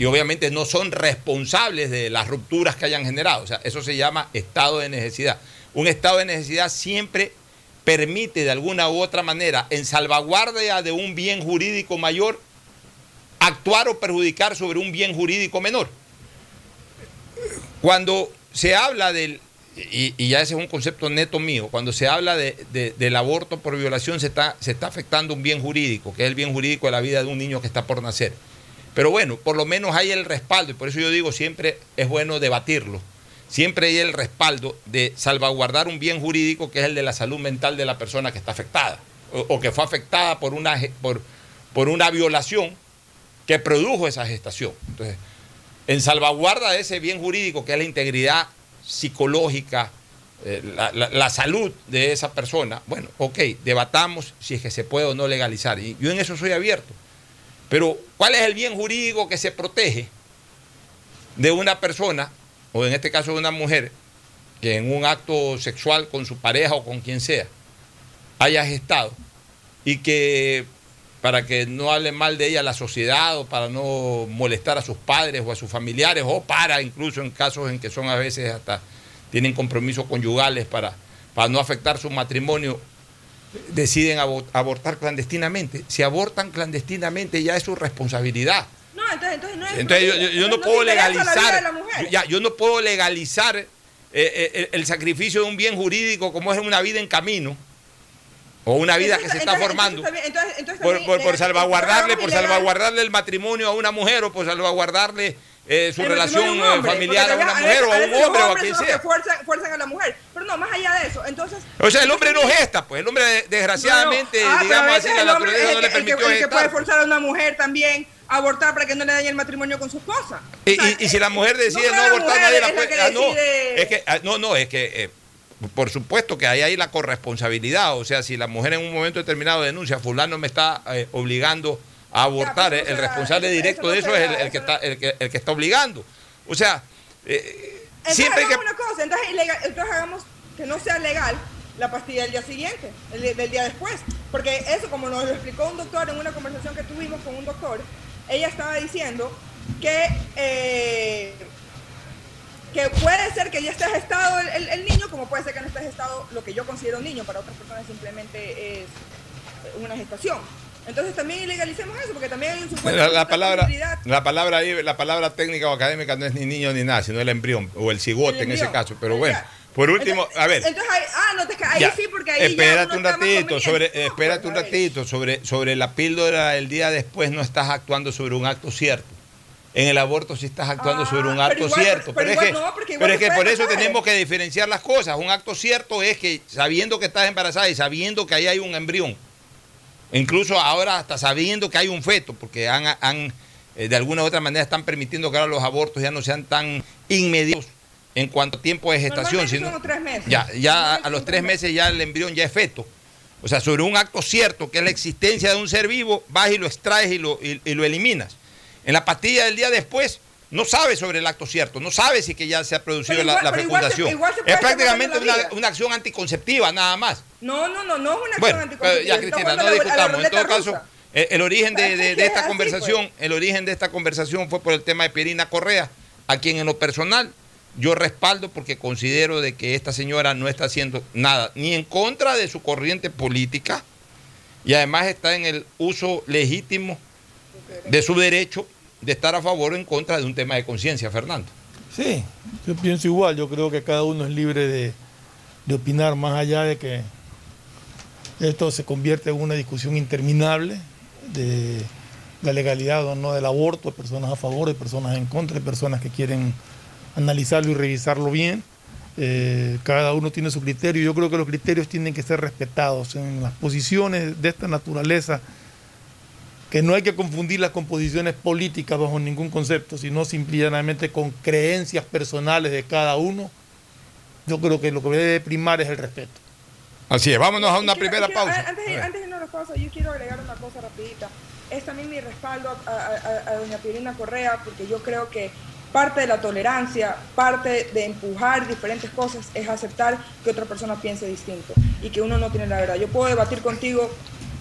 Y obviamente no son responsables de las rupturas que hayan generado. O sea, eso se llama estado de necesidad. Un estado de necesidad siempre permite de alguna u otra manera, en salvaguardia de un bien jurídico mayor, actuar o perjudicar sobre un bien jurídico menor. Cuando se habla del, y, ya ese es un concepto neto mío, cuando se habla de- del aborto por violación se está, se está afectando un bien jurídico, que es el bien jurídico de la vida de un niño que está por nacer. Pero bueno, por lo menos hay el respaldo, y por eso yo digo siempre es bueno debatirlo. Siempre hay el respaldo de salvaguardar un bien jurídico que es el de la salud mental de la persona que está afectada, o, que fue afectada por una, por, por una violación que produjo esa gestación. Entonces, en salvaguarda de ese bien jurídico que es la integridad psicológica, eh, la, la- la salud de esa persona, bueno, ok, debatamos si es que se puede o no legalizar. Y yo en eso soy abierto. Pero, ¿cuál es el bien jurídico que se protege de una persona, o en este caso de una mujer, que en un acto sexual con su pareja o con quien sea, haya gestado y que para que no hable mal de ella la sociedad o para no molestar a sus padres o a sus familiares o para incluso en casos en que son a veces hasta tienen compromisos conyugales para, para no afectar su matrimonio, deciden abo- abortar clandestinamente. Si abortan clandestinamente ya es su responsabilidad. No, entonces, entonces no es. Entonces yo, yo- yo no puedo legalizar, yo- ya, yo no puedo legalizar eh, eh, el, el sacrificio de un bien jurídico como es una vida en camino o una vida que se está formando entonces- entonces- entonces por, por- por salvaguardarle, por salvaguardarle el matrimonio a una mujer o por salvaguardarle eh, su El relación eh, hombre, familiar a una mujer o a un hombre o a quien sea. fuerzan, fuerzan a la mujer. Pero no, más allá de eso. Entonces. O sea, el hombre no gesta, pues el hombre desgraciadamente, No, no. Ah, digamos así, la el naturaleza es no le el que- el que- permitió El que puede forzar a una mujer también a abortar para que no le dañe el matrimonio con su esposa. Y, O sea, y- y si la mujer decide no no, abortar, nadie la puede. ah, no, es que, ah, no, no, es que eh, por supuesto que hay ahí la corresponsabilidad. O sea, si la mujer en un momento determinado denuncia, fulano me está eh, obligando a abortar, eh, el responsable directo de eso es el, el que está, el, que, el que está obligando. O sea, eh, Entonces siempre que. una cosa, entonces, ilegal- entonces hagamos que no sea legal la pastilla del día siguiente, el del día después. Porque eso, como nos lo explicó un doctor en una conversación que tuvimos con un doctor, ella estaba diciendo que, eh, que puede ser que ya esté gestado el, el- el niño, como puede ser que no esté gestado lo que yo considero un niño, para otras personas simplemente es una gestación. Entonces también ilegalicemos eso, porque también hay un supuesto La, la palabra, la palabra ahí, la palabra técnica o académica no es ni niño ni nada, sino el embrión o el cigote El en ese caso. Pero Ya. bueno, por último, Entonces- a ver. Entonces, ahí- ah, no, te, ahí Ya, sí, porque ahí ya espérate un ratito, sobre, conveniente. espérate un ratito, sobre, sobre la píldora el día después no estás actuando sobre un acto cierto. En el aborto sí estás actuando Ah, sobre un pero acto igual- cierto. pero es que, no, pero es que por eso tenemos que diferenciar las cosas. Un acto cierto es que sabiendo que estás embarazada y sabiendo que ahí hay un embrión, incluso ahora hasta sabiendo que hay un feto, porque han, han, eh, de alguna u otra manera están permitiendo que ahora los abortos ya no sean tan inmediatos en cuanto a tiempo de gestación, sino son tres meses. ya, ya a los tres meses ya el embrión ya es feto. O sea, sobre un acto cierto, que es la existencia de un ser vivo, vas y lo extraes y lo, y, y lo eliminas. En la pastilla del día después, no sabes sobre el acto cierto, no sabes si que ya se ha producido la, igual- la pero igual se- fecundación. igual se puede es prácticamente una, acción anticonceptiva, nada más. No, no, no, no es una acción Bueno, pero anticonceptiva. ya Cristina, no discutamos. En todo caso, rusa. el, el origen de, esta así, conversación, el origen de esta conversación fue por el tema de Pierina Correa, a quien en lo personal yo respaldo porque considero de que esta señora no está haciendo nada, ni en contra de su corriente política, y además está en el uso legítimo de su derecho de estar a favor o en contra de un tema de conciencia, Fernando. Sí, yo pienso igual, yo creo que cada uno es libre de, opinar más allá de que esto se convierte en una discusión interminable de la legalidad o no del aborto, de personas a favor, de personas en contra, de personas que quieren analizarlo y revisarlo bien. Eh, cada uno tiene su criterio. Yo creo que los criterios tienen que ser respetados en las posiciones de esta naturaleza que no hay que confundirlas con posiciones políticas bajo ningún concepto, sino simplemente con creencias personales de cada uno. Yo creo que lo que debe primar es el respeto. Así es, vámonos a una quiero- primera quiero- pausa. Antes, de- antes de irnos a la pausa, yo quiero agregar una cosa rapidita. Es también mi respaldo a, a- a- a doña Pirina Correa, porque yo creo que parte de la tolerancia, parte de empujar diferentes cosas es aceptar que otra persona piense distinto. y que uno no tiene la verdad. Yo puedo debatir contigo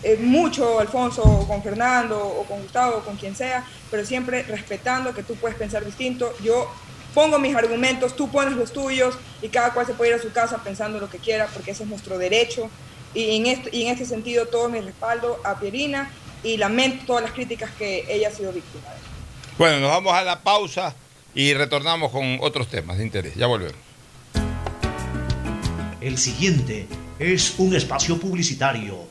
eh, mucho, Alfonso, o con Fernando, o con Gustavo, o con quien sea, pero siempre respetando que tú puedes pensar distinto. Yo pongo mis argumentos, tú pones los tuyos y cada cual se puede ir a su casa pensando lo que quiera, porque ese es nuestro derecho. Y en este, y en este sentido todo mi respaldo a Pierina y lamento todas las críticas que ella ha sido víctima de. Bueno, nos vamos a la pausa y retornamos con otros temas de interés. Ya volvemos. El siguiente es un espacio publicitario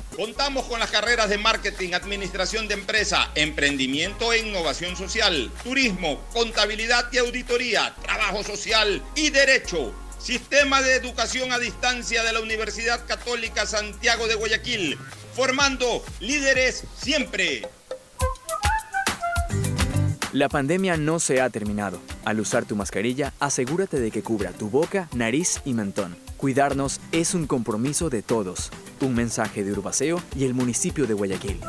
Contamos con las carreras de marketing, administración de empresa, emprendimiento e innovación social, turismo, contabilidad y auditoría, trabajo social y derecho. Sistema de Educación a Distancia de la Universidad Católica Santiago de Guayaquil, formando líderes siempre. La pandemia no se ha terminado. Al usar tu mascarilla, asegúrate de que cubra tu boca, nariz y mentón. Cuidarnos es un compromiso de todos. Un mensaje de Urbaceo y el municipio de Guayaquil.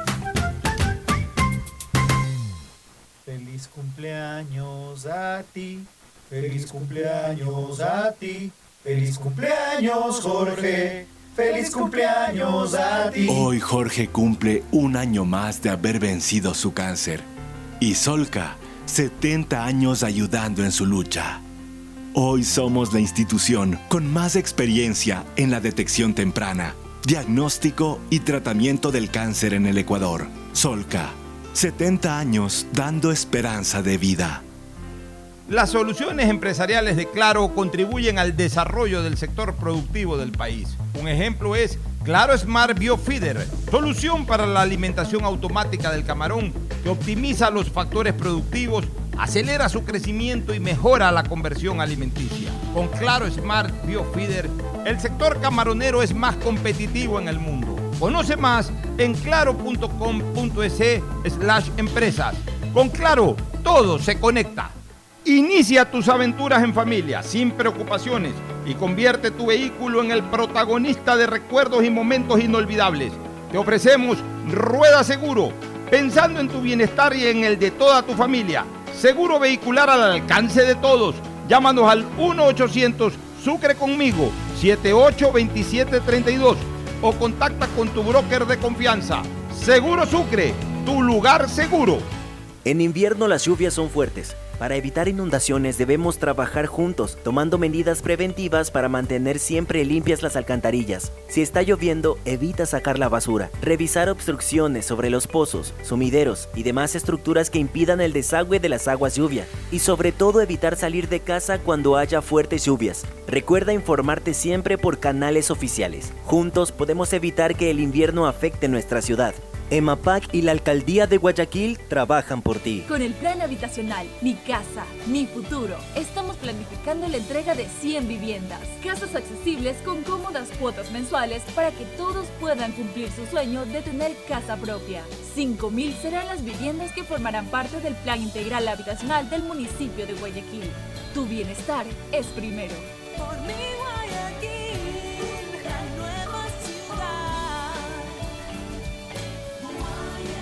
Feliz cumpleaños a ti. Feliz cumpleaños a ti. Feliz cumpleaños, Jorge. Feliz cumpleaños a ti. Hoy Jorge cumple un año más de haber vencido su cáncer. Y Solca, 70 años ayudando en su lucha. Hoy somos la institución con más experiencia en la detección temprana, diagnóstico y tratamiento del cáncer en el Ecuador. Solca, 70 años dando esperanza de vida. Las soluciones empresariales de Claro contribuyen al desarrollo del sector productivo del país. Un ejemplo es Claro Smart Biofeeder, solución para la alimentación automática del camarón que optimiza los factores productivos, acelera su crecimiento y mejora la conversión alimenticia. Con Claro Smart Biofeeder, el sector camaronero es más competitivo en el mundo. Conoce más en claro.com.es slash empresas. Con Claro, todo se conecta. Inicia tus aventuras en familia, sin preocupaciones, y convierte tu vehículo en el protagonista de recuerdos y momentos inolvidables. Te ofrecemos Rueda Seguro, pensando en tu bienestar y en el de toda tu familia. Seguro vehicular al alcance de todos. Llámanos al 1-800 Sucre conmigo, 782732 o contacta con tu broker de confianza. Seguro Sucre, tu lugar seguro. En invierno las lluvias son fuertes. Para evitar inundaciones debemos trabajar juntos, tomando medidas preventivas para mantener siempre limpias las alcantarillas. Si está lloviendo, evita sacar la basura, revisar obstrucciones sobre los pozos, sumideros y demás estructuras que impidan el desagüe de las aguas lluvia. Y sobre todo evitar salir de casa cuando haya fuertes lluvias. Recuerda informarte siempre por canales oficiales. Juntos podemos evitar que el invierno afecte nuestra ciudad. EMAPAC y la Alcaldía de Guayaquil trabajan por ti. Con el plan habitacional Mi Casa, Mi Futuro, estamos planificando la entrega de 100 viviendas. Casas accesibles con cómodas cuotas mensuales para que todos puedan cumplir su sueño de tener casa propia. 5.000 serán las viviendas que formarán parte del plan integral habitacional del municipio de Guayaquil. Tu bienestar es primero. Por mi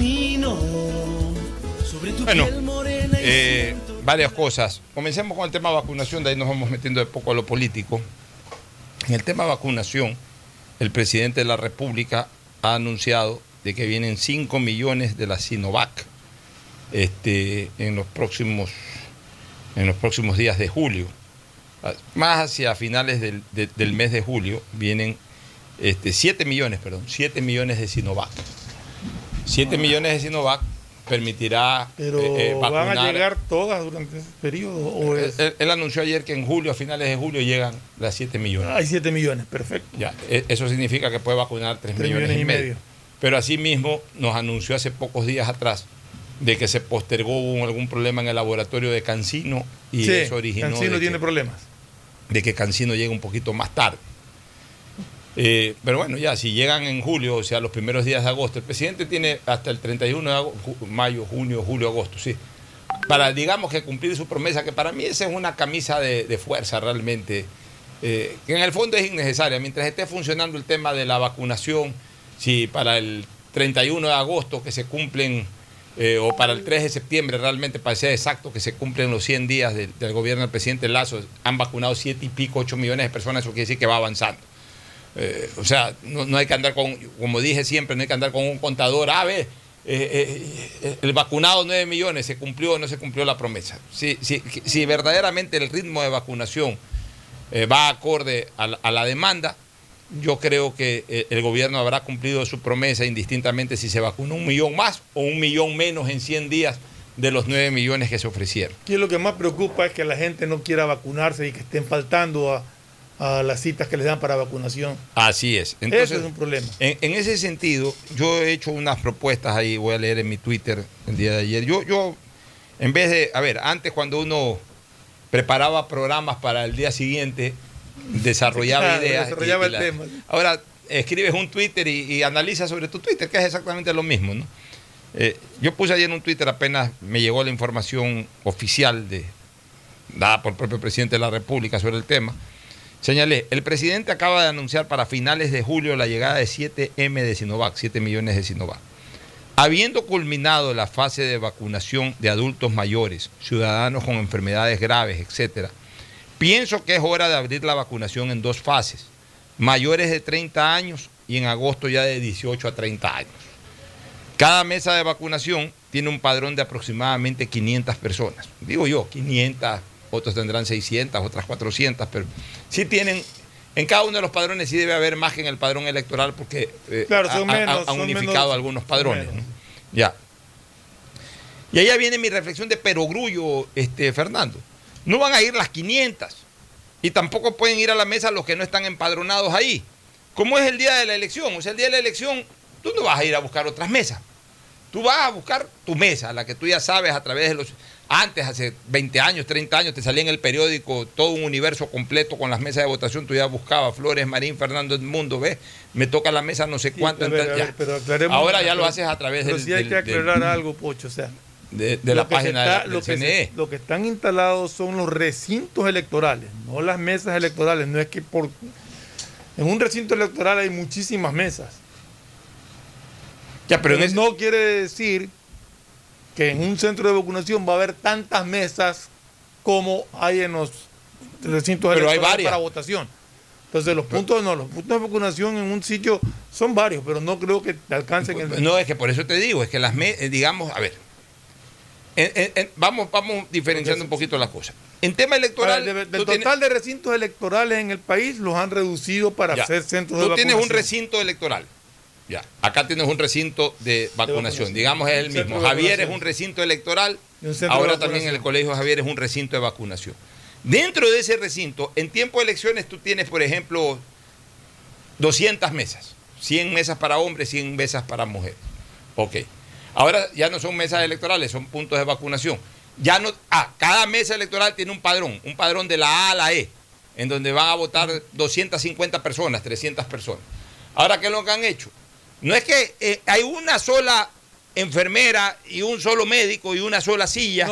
Camino sobre tu Bueno, piel morena y Eh, varias cosas. Comencemos con el tema de vacunación, de ahí nos vamos metiendo de poco a lo político. En el tema de vacunación, el presidente de la República ha anunciado de que vienen 5 millones de la Sinovac este, en, los próximos, en los próximos días de julio. Ah, Más hacia finales del, de- del mes de julio vienen este, 7 millones, perdón, 7 millones de Sinovac. 7 millones de Sinovac permitirá Pero eh, eh, van a vacunar llegar todas durante ese periodo. ¿O él, es- él- él anunció ayer que en julio, a finales de julio, llegan las 7 millones. Hay 7 millones, perfecto. Ya, eso significa que puede vacunar 3, Tres millones, y medio. Pero asimismo nos anunció hace pocos días atrás de que se postergó algún problema en el laboratorio de Cancino y sí, eso originó Cancino tiene que, problemas. de que Cancino llegue un poquito más tarde. Eh, pero bueno, ya, si llegan en julio, o sea, los primeros días de agosto, el presidente tiene hasta el 31 de ago- ju- mayo, junio, julio, agosto, sí. Para, digamos que cumplir su promesa, que para mí esa es una camisa de, fuerza realmente, eh, que en el fondo es innecesaria. Mientras esté funcionando el tema de la vacunación, si para el 31 de agosto que se cumplen, eh, o para el 3 de septiembre realmente, para ser exacto, que se cumplen los 100 días del gobierno del presidente Lazo, han vacunado 7 y pico, 8 millones de personas, eso quiere decir que va avanzando. Eh, o sea, no, hay que andar con, como dije siempre, no hay que andar con un contador, a ver, eh, eh, el vacunado 9 millones, ¿se cumplió o no se cumplió la promesa? Si, verdaderamente el ritmo de vacunación va acorde a la, demanda, yo creo que el gobierno habrá cumplido su promesa indistintamente si se vacunó un millón más o un millón menos en 100 días de los 9 millones que se ofrecieron. Aquí lo que más preocupa es que la gente no quiera vacunarse y que estén faltando a, a las citas que les dan para vacunación. Así es. Eso es un problema. En, en ese sentido, yo he hecho unas propuestas ahí, voy a leer en mi Twitter el día de ayer. Yo, yo, en vez de, a ver, antes cuando uno preparaba programas para el día siguiente, desarrollaba Claro, ideas. desarrollaba y- y el tema. Ahora escribes un Twitter y, y analizas sobre tu Twitter, que es exactamente lo mismo, ¿no? Eh, yo puse ayer en un Twitter apenas me llegó la información oficial de, dada por el propio presidente de la República sobre el tema. Señalé, el presidente acaba de anunciar para finales de julio la llegada de 7M de Sinovac, 7 millones de Sinovac. Habiendo culminado la fase de vacunación de adultos mayores, ciudadanos con enfermedades graves, etcétera, pienso que es hora de abrir la vacunación en dos fases, mayores de 30 años y en agosto ya de 18 a 30 años. Cada mesa de vacunación tiene un padrón de aproximadamente 500 personas. Digo yo, 500, otros tendrán 600, otras 400, pero sí tienen, en cada uno de los padrones sí debe haber más que en el padrón electoral porque eh, Claro, ha- menos, han unificado menos- algunos padrones. Ya. Y allá viene mi reflexión de perogrullo, este, Fernando. No van a ir las 500 y tampoco pueden ir a la mesa los que no están empadronados ahí. ¿Cómo es el día de la elección? O sea, el día de la elección tú no vas a ir a buscar otras mesas. Tú vas a buscar tu mesa, la que tú ya sabes a través de los... Antes, hace 20 años, 30 años, te salía en el periódico todo un universo completo con las mesas de votación. Tú ya buscabas Flores, Marín, Fernando Edmundo, ¿ves? Me toca la mesa no sé cuánto. Entonces, ver, ya. pero Ahora ya lo haces a través pero del... sí hay del- que del- aclarar algo, Pocho. O sea, de, de la página está- del lo, que se- CNE. lo que están instalados son los recintos electorales, no las mesas electorales. No es que por. En un recinto electoral hay muchísimas mesas. Ya, pero en Pero ese- no quiere decir que en un centro de vacunación va a haber tantas mesas como hay en los recintos Pero hay electorales varias. para votación. Entonces los puntos no, los puntos de vacunación en un sitio son varios, pero no creo que alcancen el No, es que por eso te digo, es que las, eh, digamos, a ver, en- en- en- vamos, vamos diferenciando un poquito las cosas. En tema electoral, de- tú del tienes- total de recintos electorales en el país los han reducido para Ya. hacer centros de Tú tienes un recinto electoral. Ya. Acá tienes un recinto de vacunación. Digamos es el mismo. Javier es un recinto electoral. Ahora también en el colegio Javier es un recinto de vacunación. Dentro de ese recinto, en tiempo de elecciones, tú tienes, por ejemplo, 200 mesas. 100 mesas para hombres, 100 mesas para mujeres. Ok. Ahora ya no son mesas electorales, son puntos de vacunación. Ya no, ah, cada mesa electoral tiene un padrón, un padrón de la A a la E, en donde van a votar 250 personas, 300 personas. Ahora, ¿qué es lo que han hecho? No es que eh, hay una sola enfermera y un solo médico y una sola silla,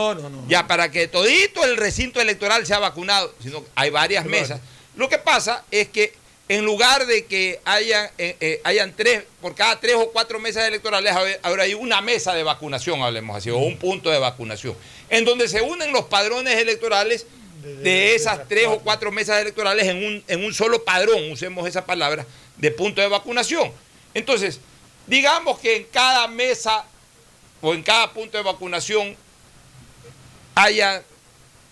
ya para que todito el recinto electoral sea vacunado, sino que hay varias Claro. mesas. Lo que pasa es que en lugar de que haya, eh, eh, hayan tres, por cada tres o cuatro mesas electorales, ahora- ahora hay una mesa de vacunación, hablemos así, o un punto de vacunación, en donde se unen los padrones electorales de esas tres o cuatro mesas electorales en un, en un solo padrón, usemos esa palabra, de punto de vacunación. Entonces, digamos que en cada mesa o en cada punto de vacunación haya,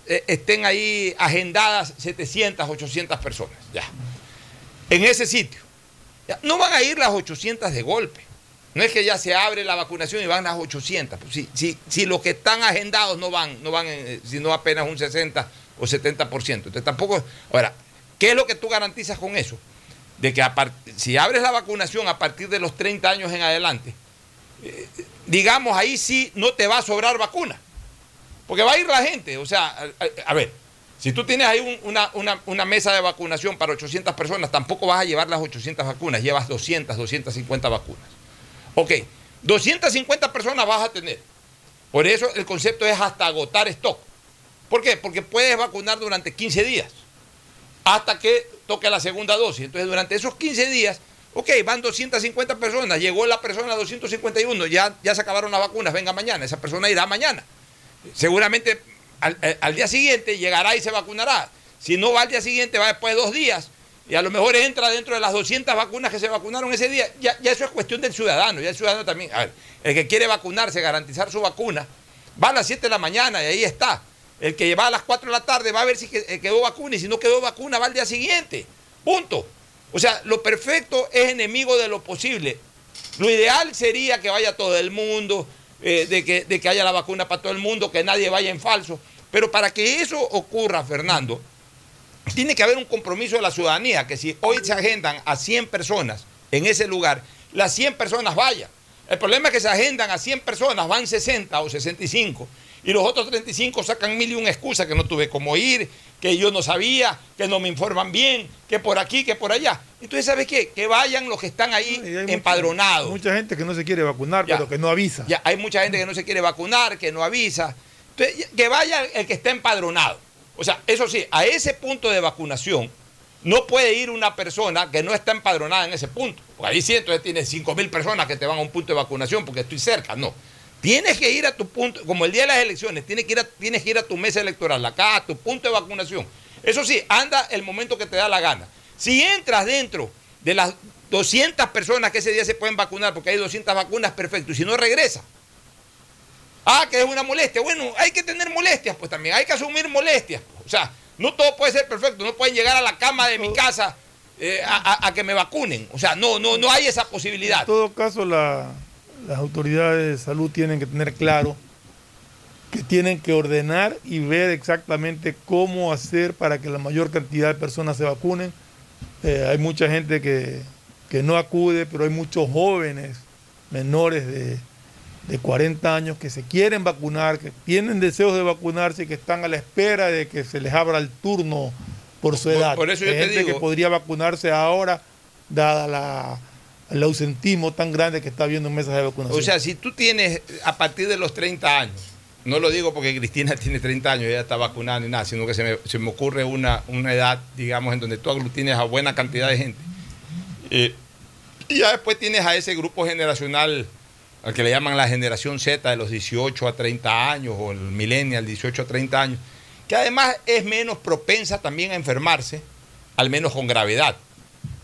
eh, estén ahí agendadas 700, 800 personas, ya. En ese sitio. No van a ir las 800 de golpe. No es que ya se abre la vacunación y van las 800. Pues si, si, si los que están agendados no van, no van, eh, sino apenas un 60 o 70%. Entonces tampoco. Ahora, ¿qué es lo que tú garantizas con eso? De que si abres la vacunación a partir de los 30 años en adelante, eh, digamos ahí sí no te va a sobrar vacuna. Porque va a ir la gente. O sea, a, ver, si tú tienes ahí un- una, una- una mesa de vacunación para 800 personas, tampoco vas a llevar las 800 vacunas, llevas 200, 250 vacunas. Ok, 250 personas vas a tener. Por eso el concepto es hasta agotar stock. ¿Por qué? Porque puedes vacunar durante 15 días, hasta que toque la segunda dosis. Entonces, durante esos 15 días, ok, van 250 personas, llegó la persona 251, ya, ya se acabaron las vacunas, venga mañana, esa persona irá mañana. Seguramente al, al- día siguiente llegará y se vacunará. Si no va al día siguiente, va después de dos días. Y a lo mejor entra dentro de las 200 vacunas que se vacunaron ese día. Ya, ya eso es cuestión del ciudadano. Ya el ciudadano también. A el que quiere vacunarse, garantizar su vacuna, va a las 7 de la mañana y ahí está. El que va a las 4 de la tarde va a ver si eh, quedó vacuna y si no quedó vacuna va al día siguiente. Punto. O sea, lo perfecto es enemigo de lo posible. Lo ideal sería que vaya todo el mundo, eh, de, que, de que haya la vacuna para todo el mundo, que nadie vaya en falso. Pero para que eso ocurra, Fernando, tiene que haber un compromiso de la ciudadanía, que si hoy se agendan a 100 personas en ese lugar, las 100 personas vayan. El problema es que se agendan a 100 personas, van 60 o 65, y los otros 35 sacan mil y una excusas, que no tuve cómo ir, que yo no sabía, que no me informan bien, que por aquí, que por allá. Entonces, ¿sabes qué? Que vayan los que están ahí empadronados. Mucha gente que no se quiere vacunar, Ya. pero que no avisa. Ya, hay mucha gente que no se quiere vacunar, que no avisa. Entonces, que vaya el que está empadronado. O sea, eso sí, a ese punto de vacunación no puede ir una persona que no está empadronada en ese punto. Porque ahí sí, entonces tienes 5 mil personas que te van a un punto de vacunación porque estoy cerca. No. Tienes que ir a tu punto, como el día de las elecciones, tienes que ir a, tienes que ir a tu mesa electoral, acá, a tu punto de vacunación. Eso sí, anda el momento que te da la gana. Si entras dentro de las 200 personas que ese día se pueden vacunar, porque hay 200 vacunas, perfecto. Y si no, regresa. Ah, que es una molestia. Bueno, hay que tener molestias, pues también. Hay que asumir molestias. O sea, no todo puede ser perfecto. No pueden llegar a la cama de mi casa eh, a, a- a que me vacunen. O sea, no, no, no hay esa posibilidad. En todo caso, la- las autoridades de salud tienen que tener claro que tienen que ordenar y ver exactamente cómo hacer para que la mayor cantidad de personas se vacunen. Eh, hay mucha gente que, que no acude, pero hay muchos jóvenes menores de, de 40 años que se quieren vacunar, que tienen deseos de vacunarse y que están a la espera de que se les abra el turno por su edad. por eso yo Hay te digo- que podría vacunarse ahora, dada la, el ausentismo tan grande que está habiendo en mesas de vacunación. O sea, si tú tienes a partir de los 30 años no lo digo porque Cristina tiene 30 años, ella está vacunada ni nada, sino que se me, se me ocurre una, una edad, digamos, en donde tú aglutines a buena cantidad de gente. Eh, y ya después tienes a ese grupo generacional, al que le llaman la generación Z de los 18 a 30 años, o el millennial 18 a 30 años, que además es menos propensa también a enfermarse, al menos con gravedad.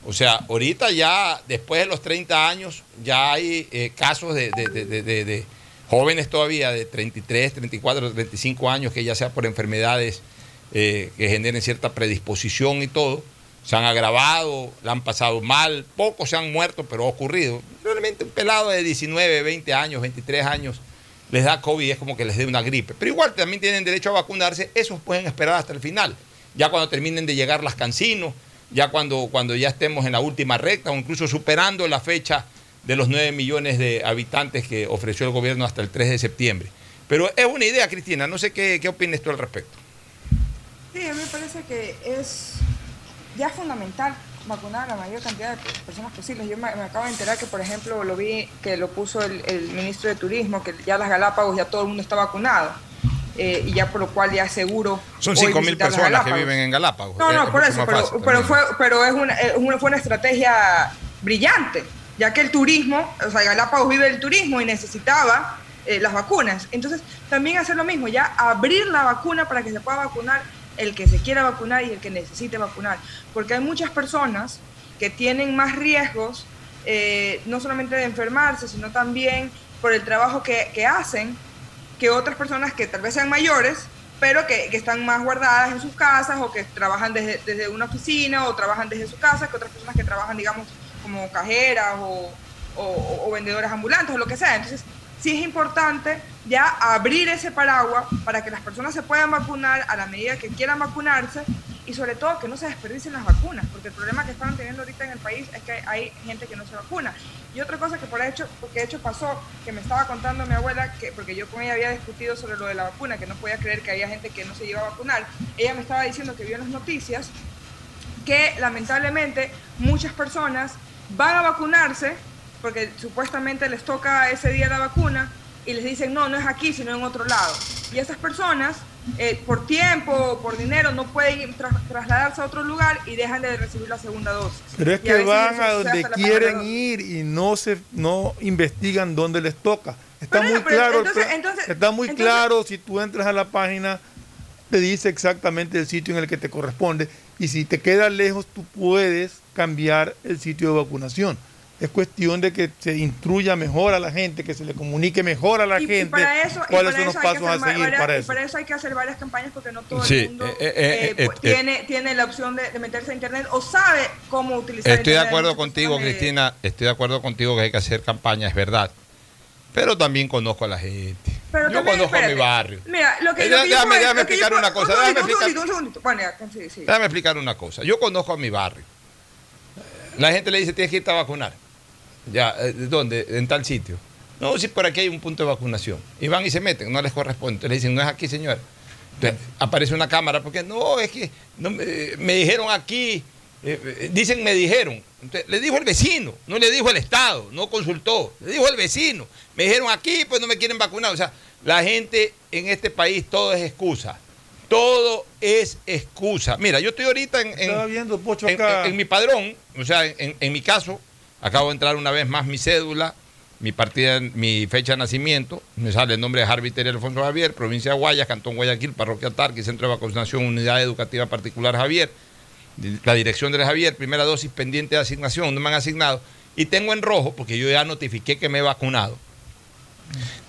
O sea, ahorita ya, después de los 30 años, ya hay eh, casos de, de- de- de- jóvenes todavía de 33, 34, 35 años, que ya sea por enfermedades eh, que generen cierta predisposición y todo, se han agravado, la han pasado mal, pocos se han muerto, pero ha ocurrido. Realmente un pelado de 19, 20 años, 23 años, les da COVID es como que les dé una gripe. Pero igual también tienen derecho a vacunarse, esos pueden esperar hasta el final. Ya cuando terminen de llegar las cancinos, ya cuando, cuando ya estemos en la última recta o incluso superando la fecha de los 9 millones de habitantes que ofreció el gobierno hasta el 3 de septiembre. Pero es una idea, Cristina, no sé qué, qué opinas tú al respecto. Sí, a mí me parece que es ya fundamental vacunar a la mayor cantidad de personas posibles. Yo me, me acabo de enterar que, por ejemplo, lo vi que lo puso el, el ministro de Turismo, que ya las Galápagos ya todo el mundo está vacunado. Eh, y ya por lo cual ya seguro. Son hoy 5 mil personas que viven en Galápagos. No, Es no, por eso, pero, fue, pero es una, es una- fue una estrategia brillante, ya que el turismo, o sea, Galápagos vive del turismo y necesitaba eh, las vacunas. Entonces, también hacer lo mismo, ya abrir la vacuna para que se pueda vacunar el que se quiera vacunar y el que necesite vacunar. Porque hay muchas personas que tienen más riesgos, eh, no solamente de enfermarse, sino también por el trabajo que, que hacen, que otras personas que tal vez sean mayores, pero que, están más guardadas en sus casas o que trabajan desde, una oficina o trabajan desde su casa, que otras personas que trabajan, digamos, como cajeras o vendedoras ambulantes o lo que sea. Entonces, sí es importante ya abrir ese paraguas para que las personas se puedan vacunar a la medida que quieran vacunarse y sobre todo que no se desperdicien las vacunas, porque el problema que están teniendo ahorita en el país es que hay gente que no se vacuna. Y otra cosa que por hecho, porque de hecho pasó, que me estaba contando mi abuela, que porque yo con ella había discutido sobre lo de la vacuna, que no podía creer que había gente que no se iba a vacunar, ella me estaba diciendo que vio en las noticias que lamentablemente muchas personas van a vacunarse porque supuestamente les toca ese día la vacuna y les dicen no, no es aquí, sino en otro lado. Y esas personas, eh, por tiempo o por dinero, no pueden tra- trasladarse a otro lugar y dejan de recibir la segunda dosis. Pero es Y que van a donde quieren ir y no se no investigan dónde les toca. Está Pero, muy claro, entonces- entonces- está muy entonces- claro si tú entras a la página te dice exactamente el sitio en el que te corresponde y si te queda lejos tú puedes cambiar el sitio de vacunación. Es cuestión de que se instruya mejor a la gente, que se le comunique mejor a la Y- y gente para eso- y cuáles para son los eso pasos a seguir varias- para y eso. para eso hay que hacer varias campañas porque no todo Sí, el mundo eh, eh, eh, eh, pues, eh, tiene, tiene la opción de, de meterse a internet o sabe cómo utilizar Estoy de acuerdo contigo, Cristina. Estoy de acuerdo contigo que hay que hacer campaña, es verdad. Pero también conozco a la gente. Pero Yo también, conozco a mi espérate. barrio. Mira, lo que, Eh, lo que yo déjame- puedo- déjame lo que yo explicar una cosa, Un déjame segundito, un explicar- segundito, un segundito. Bueno, ya, sí, sí. Déjame explicar una cosa. Yo conozco a mi barrio. La gente le dice, tienes que irte a vacunar. Ya, eh, ¿dónde? En tal sitio. No, si por aquí hay un punto de vacunación. Y van y se meten, no les corresponde. Entonces le dicen, no es aquí, señor. Entonces, aparece una cámara, porque no, es que no, me, me dijeron aquí, eh, eh, dicen me dijeron. Entonces, le dijo el vecino, no le dijo el Estado, no consultó, le dijo el vecino. Me dijeron aquí, pues no me quieren vacunar. O sea, la gente en este país todo es excusa. Todo es excusa. Mira, yo estoy ahorita en, en- Estaba viendo, Pocho, en- acá. en- en mi padrón, o sea, en, en mi caso, acabo de entrar una vez más mi cédula, mi partida, mi fecha de nacimiento, me sale el nombre de Harvey Alfonso Javier, provincia de Guayas, Cantón Guayaquil, Parroquia Tarqui, Centro de Vacunación, Unidad Educativa Particular Javier, la dirección del Javier, primera dosis pendiente de asignación, no me han asignado, y tengo en rojo, porque yo ya notifiqué que me he vacunado.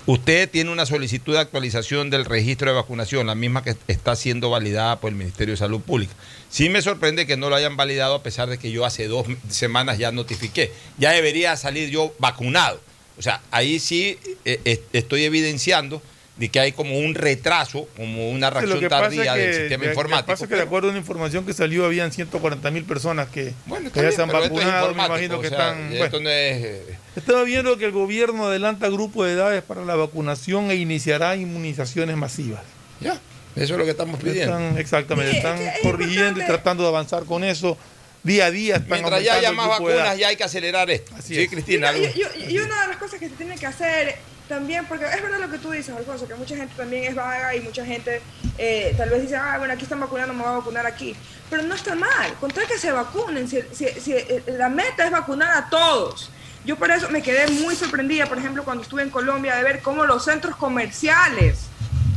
Usted tiene una solicitud de actualización del registro de vacunación, la misma que está siendo validada por el Ministerio de Salud Pública. Sí me sorprende que no lo hayan validado a pesar de que yo hace dos semanas ya notifiqué. Ya debería salir yo vacunado. O sea, ahí sí eh, eh, estoy evidenciando de que hay como un retraso, como una reacción tardía es que- del sistema que- informático. Lo que pasa es que de acuerdo a una información que salió, habían 140 mil personas que, Bueno, que ya se han es vacunado. Me imagino que o sea, están. esto bueno. no es, eh, Estaba viendo que el gobierno adelanta grupo de edades para la vacunación e iniciará inmunizaciones masivas. Ya, eso es lo que estamos pidiendo. Están, exactamente, están es corrigiendo y tratando de avanzar con eso. Día a día están Mientras ya haya más vacunas, ya hay que acelerar esto. Así sí, es. Cristina. Y una de las cosas que se tiene que hacer también, porque es verdad lo que tú dices, Alfonso, que mucha gente también es vaga y mucha gente eh, tal vez dice, ah, bueno, aquí están vacunando, me voy a vacunar aquí. Pero no está mal, con tal que se vacunen, si, si- si, eh, la meta es vacunar a todos. Yo por eso me quedé muy sorprendida, por ejemplo, cuando estuve en Colombia, de ver cómo los centros comerciales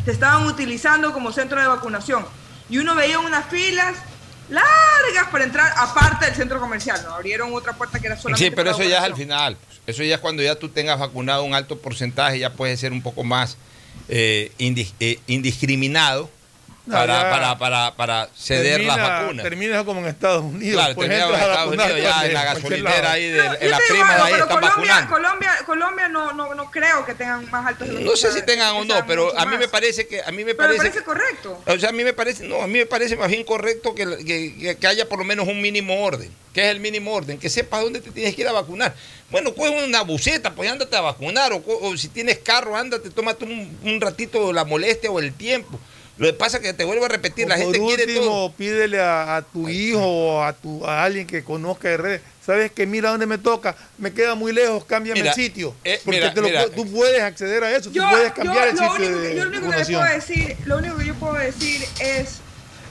se estaban utilizando como centro de vacunación. Y uno veía unas filas largas para entrar aparte del centro comercial. ¿no? Abrieron otra puerta que era solamente Sí, pero eso ya es al final. Eso ya es cuando ya tú tengas vacunado un alto porcentaje, ya puede ser un poco más eh, indis- eh, indiscriminado No, para, para, para, para ceder las vacunas. Termina como en Estados Unidos. Claro, pues termina en a Estados Unidos, ya en la gasolinera ahí, de, en la digo prima de ahí pero están Colombia, vacunando. Colombia, Colombia no, no, no creo que tengan más altos No sé si que tengan o no, pero a mí más. me parece que a mí me Pero me parece, parece correcto. o sea, a mí me parece, no, a mí me parece más bien correcto que, que- que- que haya por lo menos un mínimo orden. ¿Qué es el mínimo orden? Que sepas dónde te tienes que ir a vacunar. Bueno, coge una buceta, pues ándate a vacunar. O, si tienes carro, ándate, tómate un, un ratito la molestia o el tiempo. Lo que pasa es que te vuelvo a repetir, la Por gente quiere último, todo. pídele a, a tu hijo o a, tu, a alguien que conozca de redes. ¿Sabes que Mira dónde me toca, me queda muy lejos, cámbiame Mira, el sitio. eh, Porque mira, te lo mira. pu- tú puedes acceder a eso, Yo, tú puedes cambiar yo el lo sitio único, de yo lo único que puedo decir, lo único que yo puedo decir es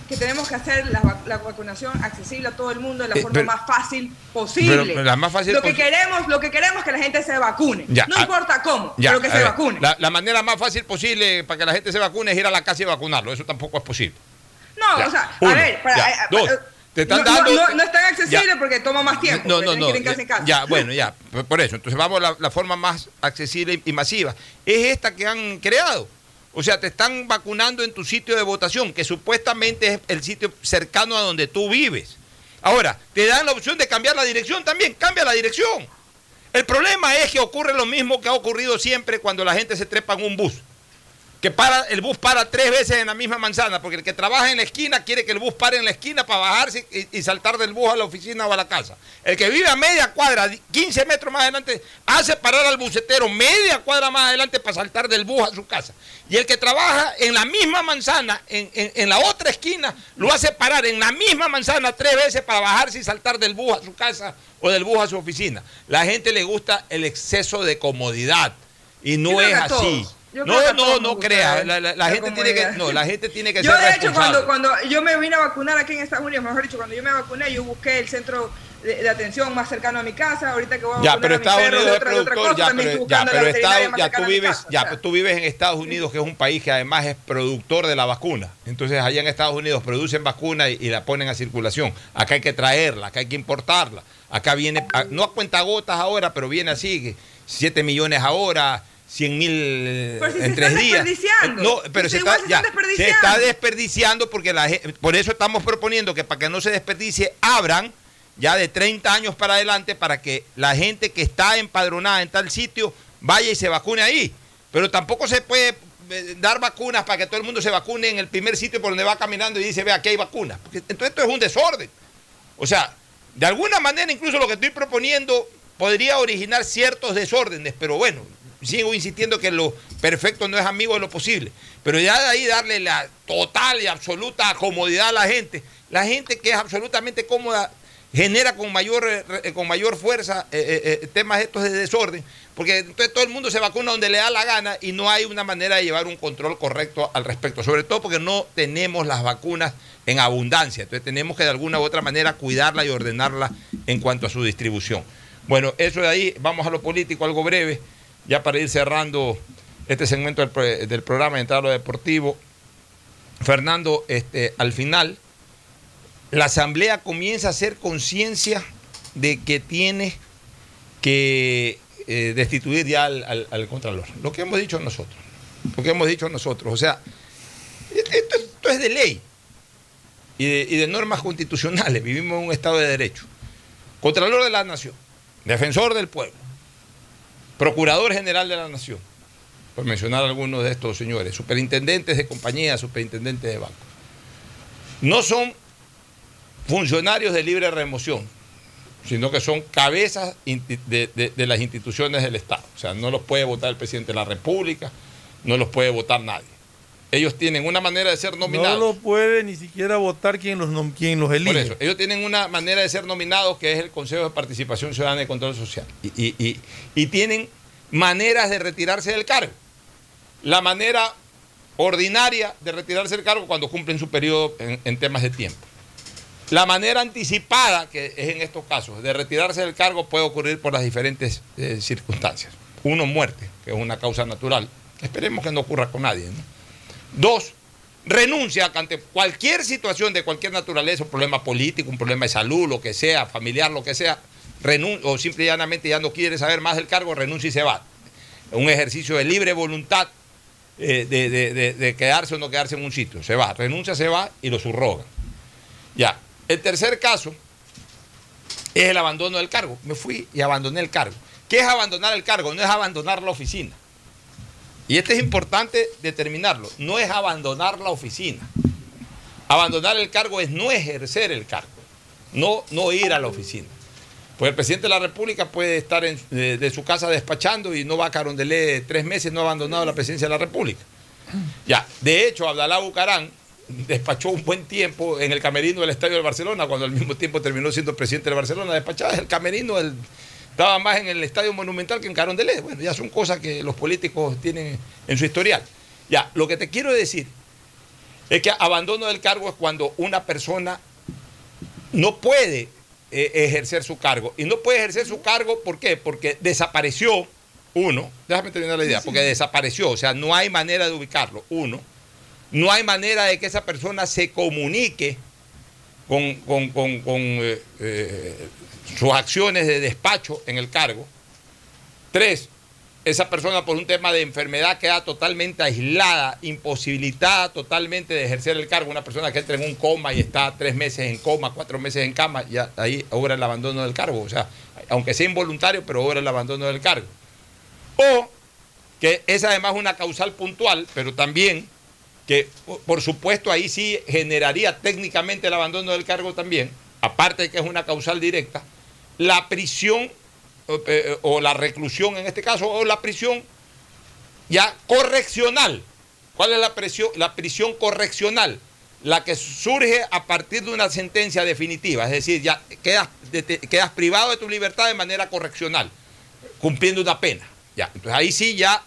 que tenemos que hacer la, vac- la vacunación accesible a todo el mundo de la Eh, forma pero- más fácil posible. pero la más fácil lo que queremos, lo que queremos es que la gente se vacune. Ya, no a- importa cómo, Ya, pero que se ver, vacune. La, la manera más fácil posible para que la gente se vacune es ir a la casa y vacunarlo. Eso tampoco es posible. no, ya, o sea, uno, a ver, para, a- a- dos, te están no, dando- no, no es tan accesible porque toma más tiempo. No, no, no. que ir en casa en casa. Ya, bueno, ya. Por por eso. Entonces vamos a la, la forma más accesible y masiva. Es esta que han creado. O sea, te están vacunando en tu sitio de votación, que supuestamente es el sitio cercano a donde tú vives. Ahora, te dan la opción de cambiar la dirección también. Cambia la dirección. El problema es que ocurre lo mismo que ha ocurrido siempre cuando la gente se trepa en un bus. Que para, el bus para tres veces en la misma manzana, porque el que trabaja en la esquina quiere que el bus pare en la esquina para bajarse y, y saltar del bus a la oficina o a la casa. El que vive a media cuadra, 15 metros más adelante, hace parar al bucetero media cuadra más adelante para saltar del bus a su casa. Y el que trabaja en la misma manzana, en, en- en la otra esquina, lo hace parar en la misma manzana tres veces para bajarse y saltar del bus a su casa o del bus a su oficina. La gente le gusta el exceso de comodidad y no es así. todos. Yo No, no, no crea. la- La, la- gente tiene que, no, la gente tiene que Yo, ser de hecho, cuando, cuando yo me vine a vacunar aquí en Estados Unidos, mejor dicho, cuando yo me vacuné, yo busqué el centro de, de atención más cercano a mi casa. Ahorita que voy a Ya, pero a mi Estados perro Unidos es otra productor, cosa, ya, pero, ya, pero Estados- ya tú vives, casa, o ya, sea. pero tú vives en Estados Unidos, que es un país que además es productor de la vacuna. Entonces allá en Estados Unidos producen vacuna y, y la ponen a circulación. Acá hay que traerla, acá hay que importarla. Acá viene, no a cuentagotas ahora, pero viene así, que 7 millones ahora, 100 mil eh, si en tres días. desperdiciando. No, pero se está, se ya, se está desperdiciando porque la por eso estamos proponiendo que para que no se desperdicie, abran ya de 30 años para adelante para que la gente que está empadronada en tal sitio vaya y se vacune ahí. Pero tampoco se puede eh, dar vacunas para que todo el mundo se vacune en el primer sitio por donde va caminando y dice, ve, aquí hay vacunas. Porque entonces esto es un desorden. O sea, de alguna manera incluso lo que estoy proponiendo podría originar ciertos desórdenes, pero bueno, sigo insistiendo que lo perfecto no es amigo de lo posible. Pero ya de ahí darle la total y absoluta comodidad a la gente, la gente que es absolutamente cómoda genera con mayor, eh, re- con mayor fuerza eh, eh, eh, temas estos de desorden, porque entonces todo el mundo se vacuna donde le da la gana y no hay una manera de llevar un control correcto al respecto, sobre todo porque no tenemos las vacunas en abundancia, entonces tenemos que de alguna u otra manera cuidarla y ordenarla en cuanto a su distribución. Bueno, eso de ahí, vamos a lo político, algo breve, ya para ir cerrando este segmento del, pro- del programa y entrar a lo deportivo. Fernando, este, al final, la Asamblea comienza a hacer conciencia de que tiene que eh, destituir ya al, al- al Contralor. Lo que hemos dicho nosotros. Lo que hemos dicho nosotros. O sea, esto, esto es de ley y de, y de normas constitucionales. Vivimos en un Estado de Derecho. Contralor de la Nación, defensor del pueblo, procurador general de la Nación, por mencionar algunos de estos señores, superintendentes de compañías, superintendentes de bancos. No son funcionarios de libre remoción, sino que son cabezas de- de las instituciones del Estado. O sea, no los puede votar el presidente de la República, no los puede votar nadie. Ellos tienen una manera de ser No nominados. lo puede ni siquiera votar quien los, quien los elige. Por eso, ellos tienen una manera de ser nominados que es el Consejo de Participación Ciudadana y Control Social. Y, y- y- y tienen maneras de retirarse del cargo. La manera ordinaria de retirarse del cargo cuando cumplen su periodo en, en temas de tiempo. La manera anticipada, que es en estos casos, de retirarse del cargo puede ocurrir por las diferentes eh, circunstancias. Uno, muerte, que es una causa natural. Esperemos que no ocurra con nadie. ¿no? Dos, renuncia ante cualquier situación de cualquier naturaleza, un problema político, un problema de salud, lo que sea, familiar, lo que sea, renun- o simple y llanamente ya no quiere saber más del cargo, renuncia y se va. Un ejercicio de libre voluntad eh, de, de- de- de quedarse o no quedarse en un sitio. Se va, renuncia, se va y lo subrogan. Ya. El tercer caso es el abandono del cargo. Me fui y abandoné el cargo. ¿Qué es abandonar el cargo? No es abandonar la oficina. Y este es importante determinarlo. No es abandonar la oficina. Abandonar el cargo es no ejercer el cargo, no, no ir a la oficina. Pues el presidente de la República puede estar de, de su casa despachando y no va a Carondelet tres meses, no ha abandonado la presidencia de la República. Ya, de hecho, Abdalá Bucarán despachó un buen tiempo en el camerino del Estadio del Barcelona, cuando al mismo tiempo terminó siendo presidente del Barcelona. Despachaba el camerino, del- estaba más en el Estadio Monumental que en Carondelet. Bueno, ya son cosas que los políticos tienen en su historial. Ya, lo que te quiero decir es que abandono del cargo es cuando una persona no puede eh, ejercer su cargo. Y no puede ejercer su cargo, ¿por qué? Porque desapareció, uno, déjame terminar la idea, porque desapareció, o sea, no hay manera de ubicarlo, uno, no hay manera de que esa persona se comunique con, con- con- con, eh, eh, sus acciones de despacho en el cargo. Tres, esa persona por un tema de enfermedad queda totalmente aislada, imposibilitada totalmente de ejercer el cargo. Una persona que entra en un coma y está tres meses en coma, cuatro meses en cama, ya ahí obra el abandono del cargo. O sea, aunque sea involuntario, pero obra el abandono del cargo. O que es además una causal puntual, pero también que por- por supuesto ahí sí generaría técnicamente el abandono del cargo también, aparte de que es una causal directa, la prisión eh, eh, o la reclusión en este caso, o la prisión ya correccional. ¿Cuál es la, presión, la prisión correccional? La que surge a partir de una sentencia definitiva, es decir, ya quedas, quedas privado de tu libertad de manera correccional, cumpliendo una pena. Ya, entonces ahí sí ya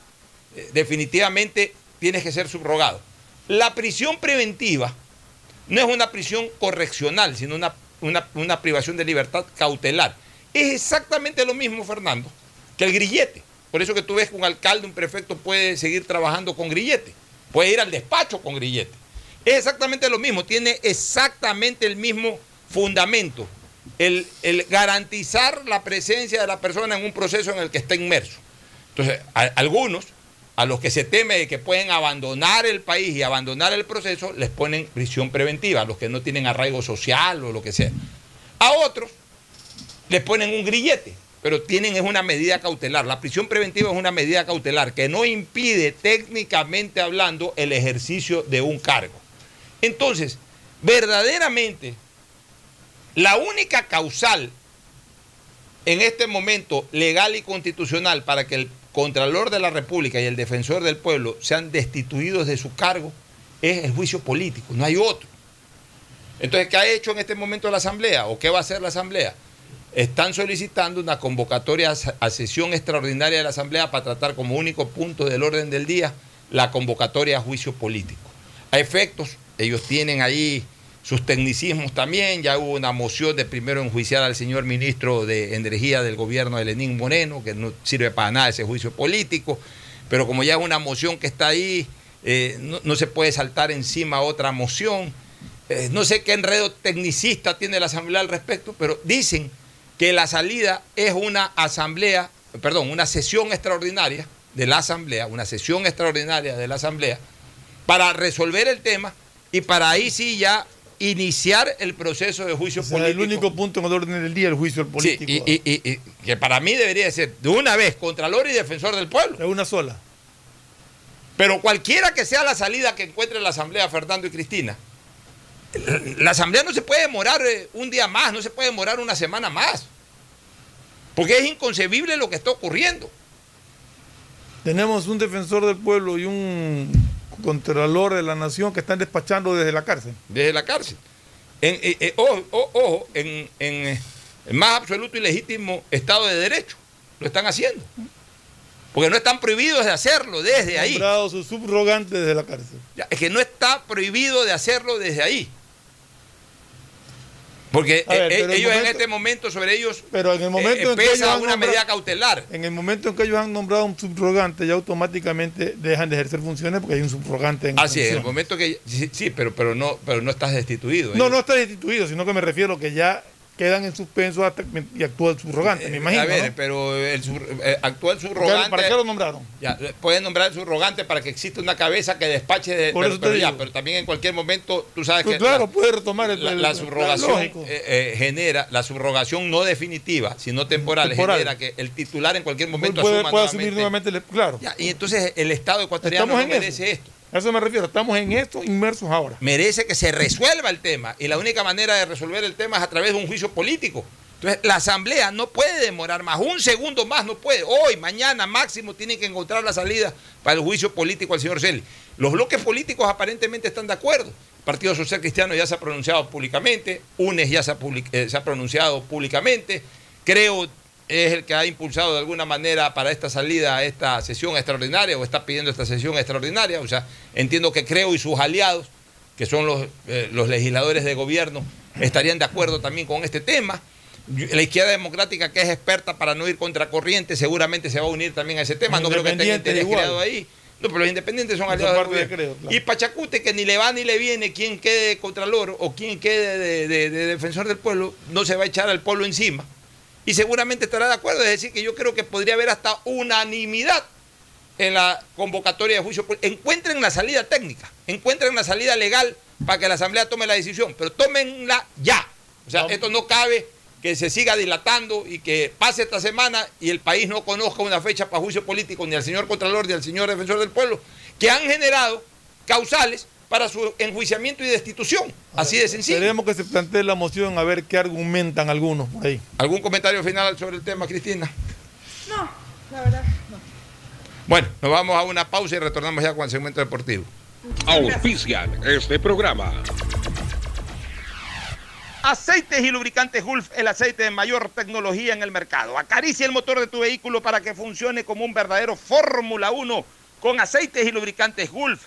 eh, definitivamente tienes que ser subrogado. La prisión preventiva no es una prisión correccional, sino una, una- una privación de libertad cautelar. Es exactamente lo mismo, Fernando, que el grillete. Por eso que tú ves que un alcalde, un prefecto puede seguir trabajando con grillete, puede ir al despacho con grillete. Es exactamente lo mismo, tiene exactamente el mismo fundamento, el, el garantizar la presencia de la persona en un proceso en el que está inmerso. Entonces, algunos, a los que se teme de que pueden abandonar el país y abandonar el proceso, les ponen prisión preventiva, a los que no tienen arraigo social o lo que sea. A otros les ponen un grillete, pero tienen es una medida cautelar. La prisión preventiva es una medida cautelar que no impide técnicamente hablando el ejercicio de un cargo. Entonces, verdaderamente, la única causal en este momento legal y constitucional para que el Contralor de la República y el Defensor del Pueblo sean destituidos de su cargo es el juicio político, no hay otro. Entonces, ¿qué ha hecho en este momento la Asamblea o qué va a hacer la Asamblea? Están solicitando una convocatoria a sesión extraordinaria de la Asamblea para tratar como único punto del orden del día la convocatoria a juicio político. A efectos, ellos tienen ahí sus tecnicismos también, ya hubo una moción de primero enjuiciar al señor ministro de Energía del gobierno de Lenín Moreno, que no sirve para nada ese juicio político, pero como ya es una moción que está ahí, eh, no, no se puede saltar encima otra moción. Eh, no sé qué enredo tecnicista tiene la Asamblea al respecto, pero dicen que la salida es una asamblea, perdón, una sesión extraordinaria de la Asamblea, una sesión extraordinaria de la Asamblea, para resolver el tema y para ahí sí ya iniciar el proceso de juicio O sea, político. el único punto en el orden del día, el juicio político. y- y que para mí debería ser de una vez Contralor y Defensor del Pueblo. De una sola. Pero cualquiera que sea la salida que encuentre la Asamblea, Fernando y Cristina, la Asamblea no se puede demorar eh, un día más, no se puede demorar una semana más. Porque es inconcebible lo que está ocurriendo. Tenemos un defensor del pueblo y un contralor de la nación que están despachando desde la cárcel. desde la cárcel. En, eh, eh, ojo, en, en, eh, el más absoluto y legítimo Estado de Derecho. Lo están haciendo. Porque no están prohibidos de hacerlo desde ahí. Su subrogante desde la cárcel. Ya, es que no está prohibido de hacerlo desde ahí. Porque ver, eh, el ellos en momento- este momento sobre ellos Pero en el momento eh, en que ellos una nombrado- medida cautelar. En el momento en que ellos han nombrado un subrogante, ya automáticamente dejan de ejercer funciones porque hay un subrogante en Así es, en el momento que sí, sí, pero pero no pero no estás destituido. No, ellos- no está destituido, sino que me refiero que ya quedan en suspenso hasta que y actúa el subrogante, me imagino. Eh, a ver, ¿no? pero el sur- eh, actual subrogante. ¿Para qué lo nombraron? Ya, eh, pueden nombrar el subrogante para que exista una cabeza que despache de. Por pero, eso te pero ya, digo. pero también en cualquier momento, tú sabes Pues que. claro, la- puede retomar el, la, el- la subrogación eh, eh, genera, la subrogación no definitiva, sino temporal, Temporal. genera que el titular en cualquier momento puede, asuma puede nuevamente. asumir nuevamente, el- claro. Ya, y entonces el Estado ecuatoriano no merece eso. esto. A eso me refiero, estamos en esto inmersos ahora. Merece que se resuelva el tema. Y la única manera de resolver el tema es a través de un juicio político. Entonces, la Asamblea no puede demorar más, un segundo más no puede. Hoy, mañana, máximo, tienen que encontrar la salida para el juicio político al señor Celi. Los bloques políticos aparentemente están de acuerdo. Partido Social Cristiano ya se ha pronunciado públicamente, UNES ya se ha, eh, se ha pronunciado públicamente. Creo es el que ha impulsado de alguna manera para esta salida a esta sesión extraordinaria o está pidiendo esta sesión extraordinaria. O sea, entiendo que Creo y sus aliados, que son los, eh, los legisladores de gobierno, estarían de acuerdo también con este tema. La izquierda democrática, que es experta para no ir contra corriente, seguramente se va a unir también a ese tema. No creo que tenga interés creado ahí. No, pero los independientes son aliados creo, claro. Y Pachacute, que ni le va ni le viene quien quede contra Loro o quien quede de, de- de defensor del pueblo, no se va a echar al pueblo encima. Y seguramente estará de acuerdo. Es decir, que yo creo que podría haber hasta unanimidad en la convocatoria de juicio. político. Encuentren la salida técnica, encuentren la salida legal para que la Asamblea tome la decisión, pero tómenla ya. O sea, esto no cabe que se siga dilatando y que pase esta semana y el país no conozca una fecha para juicio político ni al señor Contralor ni al señor Defensor del Pueblo, que han generado causales para su enjuiciamiento y destitución. Así de sencillo. Queremos que se plantee la moción a ver qué argumentan algunos por ahí. ¿Algún comentario final sobre el tema, Cristina? No, la verdad, no. Bueno, nos vamos a una pausa y retornamos ya con el segmento deportivo. Auspician este programa. Aceites y lubricantes Gulf, el aceite de mayor tecnología en el mercado. Acaricia el motor de tu vehículo para que funcione como un verdadero Fórmula 1 con aceites y lubricantes Gulf.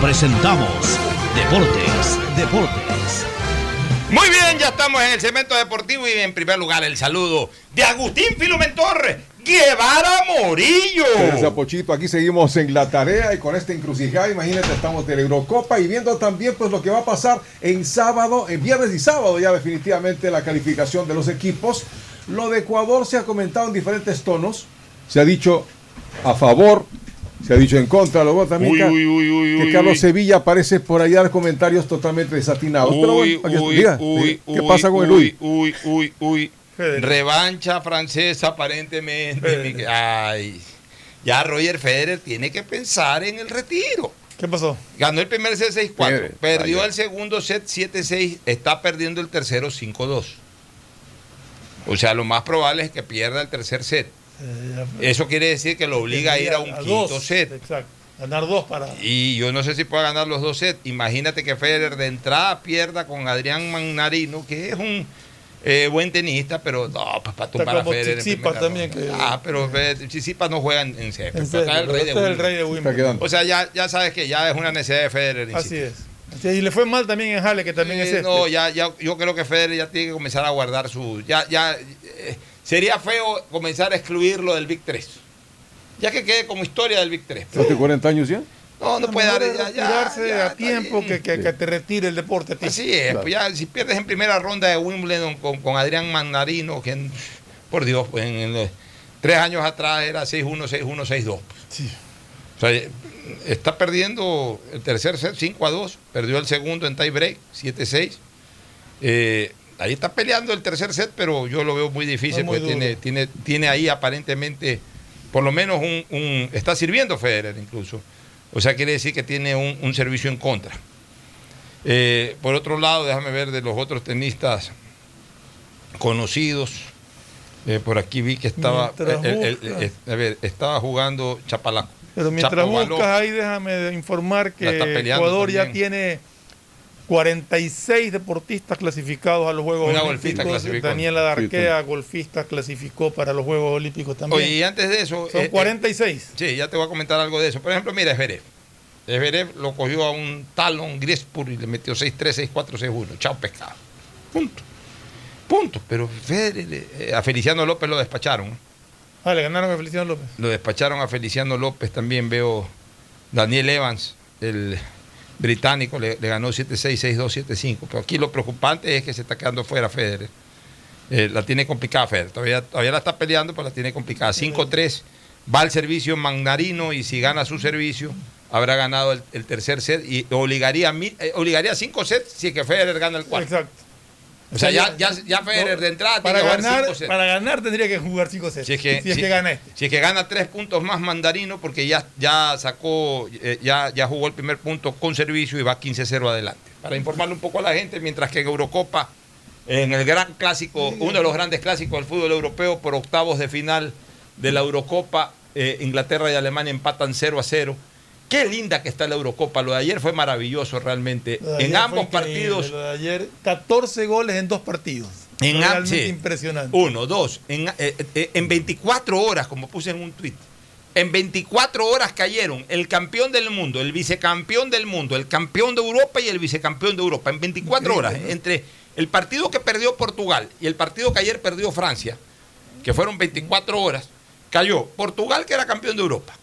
presentamos Deportes, Deportes. Muy bien, ya estamos en el segmento deportivo y en primer lugar el saludo de Agustín Filumentor Guevara Morillo. Gracias, Pochito. Aquí seguimos en la tarea y con esta encrucijada, imagínate, estamos de la Eurocopa y viendo también pues lo que va a pasar en sábado, en viernes y sábado ya definitivamente la calificación de los equipos. Lo de Ecuador se ha comentado en diferentes tonos. Se ha dicho a favor Se ha dicho en contra, luego también Uy, uy, uy, uy, que uy, Carlos uy. Sevilla aparece por allá en comentarios totalmente desatinados. Pero Uy, bueno, aquí está. uy, Diga, uy, ¿qué uy, pasa con el uy, Uy? uy, uy. Revancha francesa aparentemente. Ay, ya Roger Federer tiene que pensar en el retiro. ¿Qué pasó? Ganó el primer set 6-4, Federer, perdió vaya. el segundo set 7-6, está perdiendo el tercero 5-2. O sea, lo más probable es que pierda el tercer set. Eso quiere decir que lo obliga a ir a un quinto dos, set. Exacto. Ganar dos para. Y yo no sé si pueda ganar los dos sets. Imagínate que Federer de entrada pierda con Adrián Magnarino, que es un eh, buen tenista, pero no, pues, para tumbar a Federer. primera también, que- Ah, pero Federer- Tsitsipas no juega en, en este es el rey de Wimbledon. O sea, ya, ya sabes que ya es una necesidad de Federer. Así es. Y le fue mal también en Halle, que también Eh, es este. No, ya, ya, yo creo que Federer ya tiene que comenzar a guardar su. Ya, ya, eh, sería feo comenzar a excluirlo del Big 3. Ya que quede como historia del Big 3. ¿Hace 40 años ya? No, no puede dar. Ya, ya, ya, a tiempo que, que- que te retire el deporte a ti. Así es, pues ya si pierdes en primera ronda de Wimbledon con, con Adrián Mandarino, que en- por Dios, pues en, en- tres años atrás era 6-1, 6-1, 6-2. O sea, eh, está perdiendo el tercer set 5 a 2, perdió el segundo en tie break 7-6. Eh, ahí está peleando el tercer set, pero yo lo veo muy difícil muy porque tiene, tiene, tiene ahí aparentemente, por lo menos un, un- está sirviendo Federer incluso. O sea, quiere decir que tiene un, un servicio en contra. Eh, por otro lado, déjame ver de los otros tenistas conocidos. Eh, por aquí vi que estaba, el- el- a ver, estaba jugando Chapalaco. Pero mientras buscas ahí, déjame informar que Ecuador ya también. tiene 46 deportistas clasificados a los Juegos Una Olímpicos. Daniela Darquea, golfista, clasificó para los Juegos Olímpicos también. Oye, y antes de eso. Son eh, eh, 46. sí, ya te voy a comentar algo de eso. Por ejemplo, mira, Esberev. Esberev lo cogió a un talón Griespur y le metió 6-3, 6-4, 6-1. Chao, pescado. Punto. Punto. Pero Federer, eh, a Feliciano López lo despacharon. Ah, le ganaron a Feliciano López. Lo despacharon a Feliciano López. También veo Daniel Evans, el británico, le, le ganó 7-6, 6-2, 7-5. Pero aquí lo preocupante es que se está quedando fuera Federer. Eh, la tiene complicada Federer. Todavía, todavía la está peleando, pero la tiene complicada. 5-3. Va al servicio Magnarino y si gana su servicio, habrá ganado el, el tercer set y obligaría eh, obligaría a cinco sets si es que Federer gana el cuarto. Exacto. O sea, ya, ya, ya Federer de entrada Para tiene que jugar ganar, sets. para ganar tendría que jugar 5 sets. Si es que, si es que gana este. si es que gana tres puntos más Mandarino, porque ya, ya sacó, eh, ya, ya jugó el primer punto con servicio y va 15-0 adelante. Para informarle un poco a la gente, mientras que en Eurocopa, en el gran clásico, uno de los grandes clásicos del fútbol europeo, por octavos de final de la Eurocopa, eh, Inglaterra y Alemania empatan 0 a 0. Qué linda que está la Eurocopa. Lo de ayer fue maravilloso realmente. En ambos partidos. lo de ayer, 14 goles en dos partidos. En Realmente sí. impresionante. Uno, dos. En, eh, eh, en 24 horas, como puse en un tuit, en 24 horas cayeron el campeón del mundo, el vicecampeón del mundo, el campeón de Europa y el vicecampeón de Europa. En 24 horas, entre el partido que perdió Portugal y el partido que ayer perdió Francia, que fueron 24 horas, cayó Portugal, que era campeón de Europa.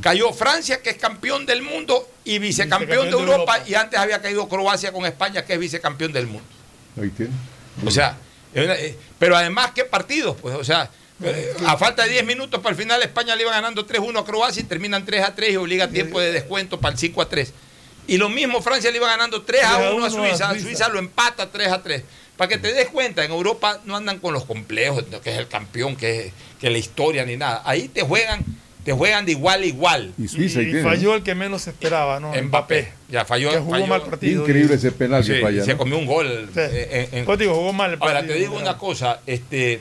Cayó Francia, que es campeón del mundo y vicecampeón, Vicecampeón de de Europa, Europa. y antes había caído Croacia con España, que es vicecampeón del mundo. Ahí tiene. O sea, es eh, pero además, ¿qué partidos? Pues, o sea, eh, a falta de 10 minutos para el final, España le iba ganando 3-1 a Croacia y terminan 3-3 y obliga tiempo de descuento para el 5-3. Y lo mismo, Francia le iba ganando 3-1 a Suiza, Suiza lo empata 3-3. Para que te des cuenta, en Europa no andan con los complejos, que es el campeón, que es que la historia ni nada. Ahí te juegan, te juegan de igual a igual. Y Suiza Y tiene. falló el que menos esperaba, ¿no? Mbappé. Ya falló. Que jugó falló. mal partido. Increíble ese penal que Sí, falla. se ¿no? comió un gol. Sí. eh, en- en- Pues digo, jugó mal el Ahora, partido. te digo una cosa, este,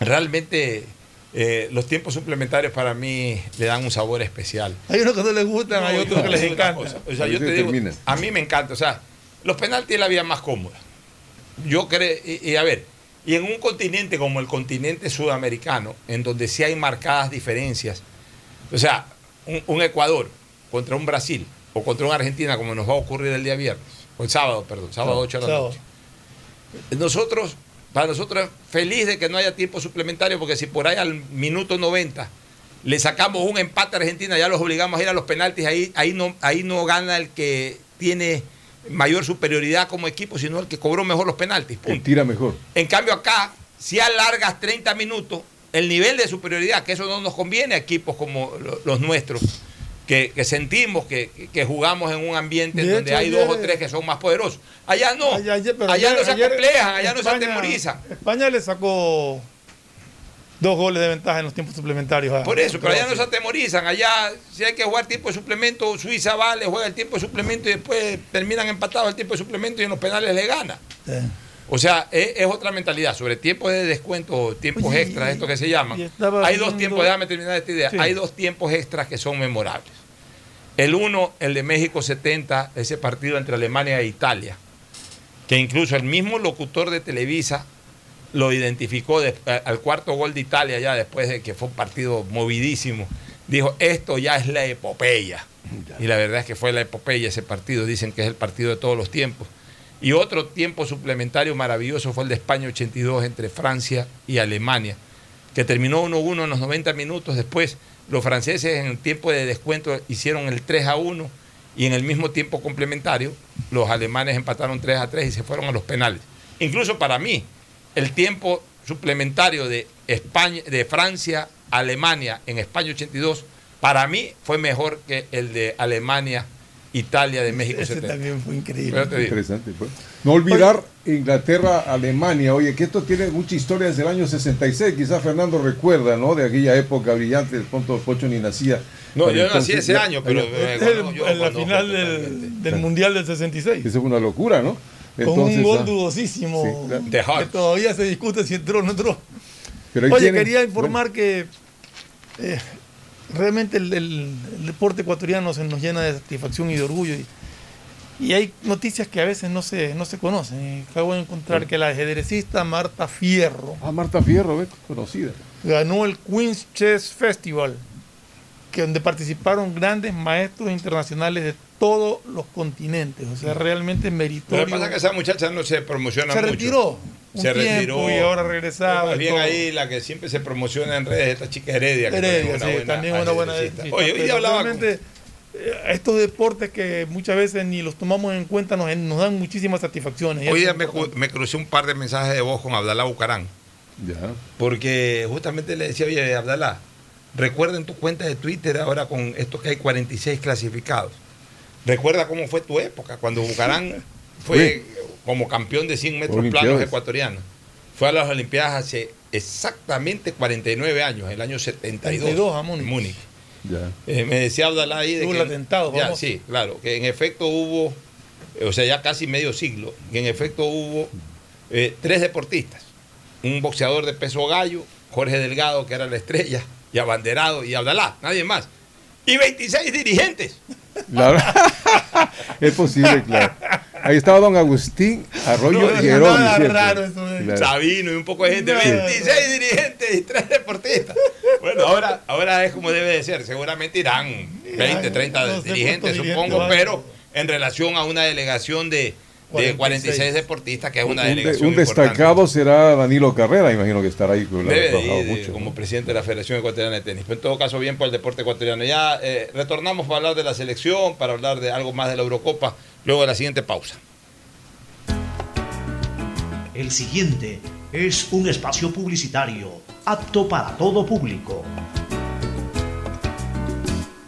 realmente eh, los tiempos suplementarios para mí le dan un sabor especial. Hay unos que no les gustan, hay No, otros yo que les encanta. O sea, A yo te digo, a mí me encanta, o sea, los penaltis es la vida más cómoda. Yo creo, y, y a ver, y en un continente como el continente sudamericano, en donde sí hay marcadas diferencias, o sea, un, un Ecuador contra un Brasil o contra una Argentina, como nos va a ocurrir el día viernes, o el sábado, perdón, sábado 8 de la noche. Nosotros, para nosotros, feliz de que no haya tiempo suplementario, porque si por ahí al minuto 90 le sacamos un empate a Argentina, ya los obligamos a ir a los penaltis, ahí, ahí, no, ahí no gana el que tiene mayor superioridad como equipo, sino el que cobró mejor los penaltis. Punto. tira mejor. En cambio acá, si alargas 30 minutos, el nivel de superioridad, que eso no nos conviene a equipos como lo- los nuestros, que, que sentimos que, que jugamos en un ambiente De donde hecho, hay dos o tres que son más poderosos. Allá no, Ayer- ayer- allá ayer- no se allá no se España- atemorizan. España le sacó dos goles de ventaja en los tiempos suplementarios. a- Por eso, pero allá no se atemorizan. Allá, si hay que jugar tiempo de suplemento, Suiza va, le juega el tiempo de suplemento y después terminan empatados el tiempo de suplemento y en los penales le gana. Sí. O sea, es, es otra mentalidad. Sobre tiempos de descuento, tiempos Oye, extras, esto que se llaman. Hay dos viendo- tiempos, déjame terminar esta idea. Sí. Hay dos tiempos extras que son memorables. El uno, el de México 70, ese partido entre Alemania e Italia, que incluso el mismo locutor de Televisa lo identificó de- al cuarto gol de Italia ya después de que fue un partido movidísimo. Dijo, esto ya es la epopeya. Y la verdad es que fue la epopeya ese partido. Dicen que es el partido de todos los tiempos. Y otro tiempo suplementario maravilloso fue el de España 82 entre Francia y Alemania, que terminó 1-1 en los 90 minutos. Después los franceses en el tiempo de descuento hicieron el 3 a 1 y en el mismo tiempo complementario los alemanes empataron 3 a 3 y se fueron a los penales. Incluso para mí, el tiempo suplementario de España, de Francia, Alemania en España 82, para mí fue mejor que el de Alemania, Italia de México Ese 70. también fue increíble. Interesante, pues. No olvidar Inglaterra, Alemania. Oye, que esto tiene mucha historia desde el año 66. Quizás Fernando recuerda, ¿no? De aquella época brillante, el punto Pocho ni nacía. No, Pero yo nací ese ya- año, pero, eh, Este es el- cuando yo- en la final del, del Mundial del 66. Eso fue una locura, ¿no? Con un gol ah, dudosísimo. sí, que todavía se discute si entró o no entró. Pero Oye, tienen- quería informar que eh, realmente el, el- el deporte ecuatoriano se nos llena de satisfacción y de orgullo. Y, y hay noticias que a veces no se, no se conocen. Acabo de encontrar que la ajedrecista Marta Fierro Ah, Marta Fierro, ¿ves? conocida. ganó el Queen's Chess Festival, que donde participaron grandes maestros internacionales de todos los continentes. O sea, realmente Lo meritorio. que pasa es que esa muchacha no se promociona Se mucho. retiró un se tiempo retiró y ahora regresaba Más bien todo. ahí la que siempre se promociona en redes, esta chica Heredia. que Heredia, también sí, también una buena Oye, hoy hablaba con- realmente, eh, estos deportes que muchas veces ni los tomamos en cuenta nos, nos dan muchísimas satisfacciones. Hoy día me crucé un par de mensajes de voz con Abdalá Bucarán. Ya. Porque justamente le decía, oye, Abdalá, recuerda en tu cuenta de Twitter ahora con esto que hay 46 clasificados. Recuerda cómo fue tu época, cuando Bucarán fue como campeón de 100 metros Olimpiadas. planos ecuatorianos. Fue a las Olimpiadas hace exactamente 49 años, el año 72. 72 a Múnich. en Múnich. Ya. Eh, me decía Abdalá ahí de Hubo que... el atentado, ya, sí, claro, que en efecto hubo, eh, o sea, ya casi medio siglo, que en efecto hubo eh, tres deportistas. Un boxeador de peso gallo, Jorge Delgado, que era la estrella, y abanderado, y Abdalá, nadie más. Y 26 dirigentes. La verdad, es posible, claro. Ahí estaba don Agustín Arroyo No, y Herón, raro eso, eh. Claro. Sabino y un poco de gente, Sí. 26 dirigentes y tres deportistas. Bueno, ahora, ahora es como debe de ser. Seguramente irán 20, 30 no sé dirigentes, supongo, van. pero en relación a una delegación de, de 46, 46 deportistas, que es Un, una de- delegación un destacado será Danilo Carrera, imagino que estará ahí. Debe de ir de- mucho, como ¿no? presidente de la Federación Ecuatoriana de Tenis. Pero en todo caso, bien por el deporte ecuatoriano. Ya eh, retornamos para hablar de la selección, para hablar de algo más de la Eurocopa, luego de la siguiente pausa. El siguiente es un espacio publicitario apto para todo público.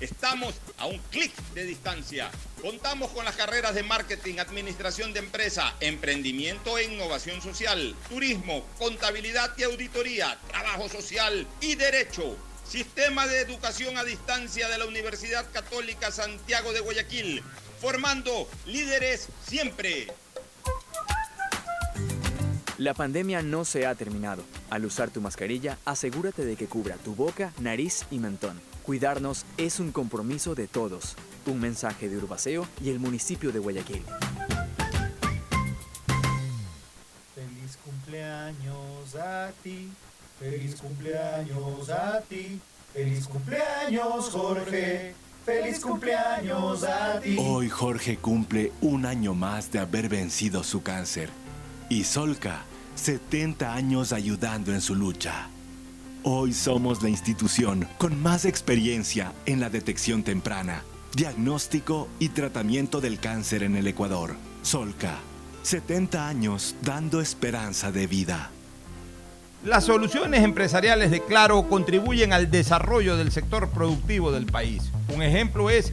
Estamos a un clic de distancia. Contamos con las carreras de marketing, administración de empresa, emprendimiento e innovación social, turismo, contabilidad y auditoría, trabajo social y derecho. Sistema de Educación a Distancia de la Universidad Católica Santiago de Guayaquil, formando líderes siempre. La pandemia no se ha terminado. Al usar tu mascarilla, asegúrate de que cubra tu boca, nariz y mentón. Cuidarnos es un compromiso de todos. Un mensaje de Urbaceo y el municipio de Guayaquil. Feliz cumpleaños a ti. Feliz cumpleaños a ti. Feliz cumpleaños, Jorge. Feliz cumpleaños a ti. Hoy Jorge cumple un año más de haber vencido su cáncer. Y Solca, 70 años ayudando en su lucha. Hoy somos la institución con más experiencia en la detección temprana, diagnóstico y tratamiento del cáncer en el Ecuador. Solca, 70 años dando esperanza de vida. Las soluciones empresariales de Claro contribuyen al desarrollo del sector productivo del país. Un ejemplo es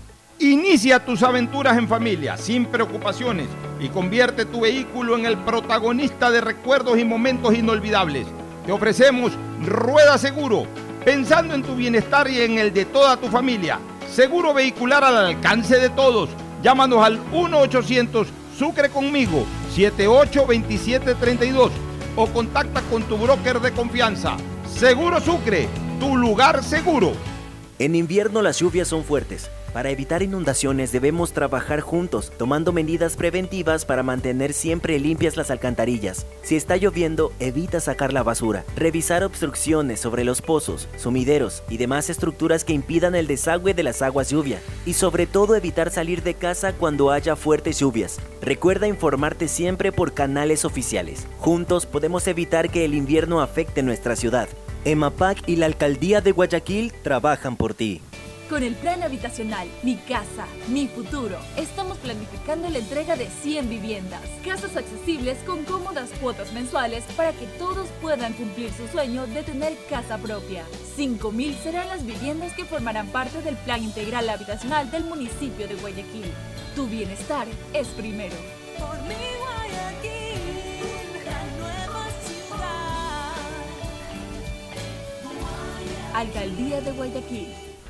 Inicia tus aventuras en familia, sin preocupaciones, y convierte tu vehículo en el protagonista de recuerdos y momentos inolvidables. Te ofrecemos Rueda Seguro, pensando en tu bienestar y en el de toda tu familia. Seguro vehicular al alcance de todos. Llámanos al 1-800 Sucre conmigo, 782732 o contacta con tu broker de confianza. Seguro Sucre, tu lugar seguro. En invierno las lluvias son fuertes. Para evitar inundaciones debemos trabajar juntos, tomando medidas preventivas para mantener siempre limpias las alcantarillas. Si está lloviendo, evita sacar la basura. Revisar obstrucciones sobre los pozos, sumideros y demás estructuras que impidan el desagüe de las aguas lluvia. Y sobre todo evitar salir de casa cuando haya fuertes lluvias. Recuerda informarte siempre por canales oficiales. Juntos podemos evitar que el invierno afecte nuestra ciudad. EMAPAC y la Alcaldía de Guayaquil trabajan por ti. Con el plan habitacional Mi Casa, Mi Futuro, estamos planificando la entrega de 100 viviendas, casas accesibles con cómodas cuotas mensuales para que todos puedan cumplir su sueño de tener casa propia. 5.000 serán las viviendas que formarán parte del plan integral habitacional del municipio de Guayaquil. Tu bienestar es primero. Por mi Guayaquil, la nueva ciudad. Alcaldía de Guayaquil.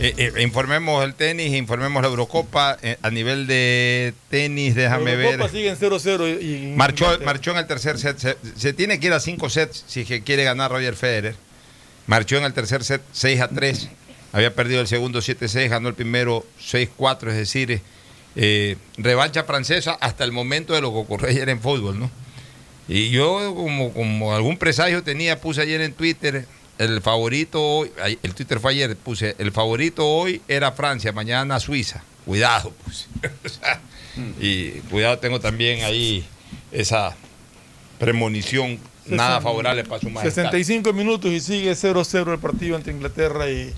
Eh, eh, informemos el tenis, informemos la Eurocopa. Eh, a nivel de tenis, déjame La Eurocopa ver. sigue en 0-0 y, y- Marchó, marchó en el tercer set. Se, se tiene que ir a cinco sets si que quiere ganar Roger Federer. Marchó en el tercer set 6 a 3. Había perdido el segundo 7-6, ganó el primero 6-4, es decir, eh, revancha francesa hasta el momento de lo que ocurrió ayer en fútbol, ¿no? Y yo, como, como algún presagio tenía, puse ayer en Twitter, el favorito hoy, el Twitter fue ayer, puse, el favorito hoy era Francia, mañana Suiza. Cuidado, puse. O sea, y cuidado, tengo también ahí esa premonición nada favorable para su majestad. 65 minutos y sigue 0-0 el partido entre Inglaterra y,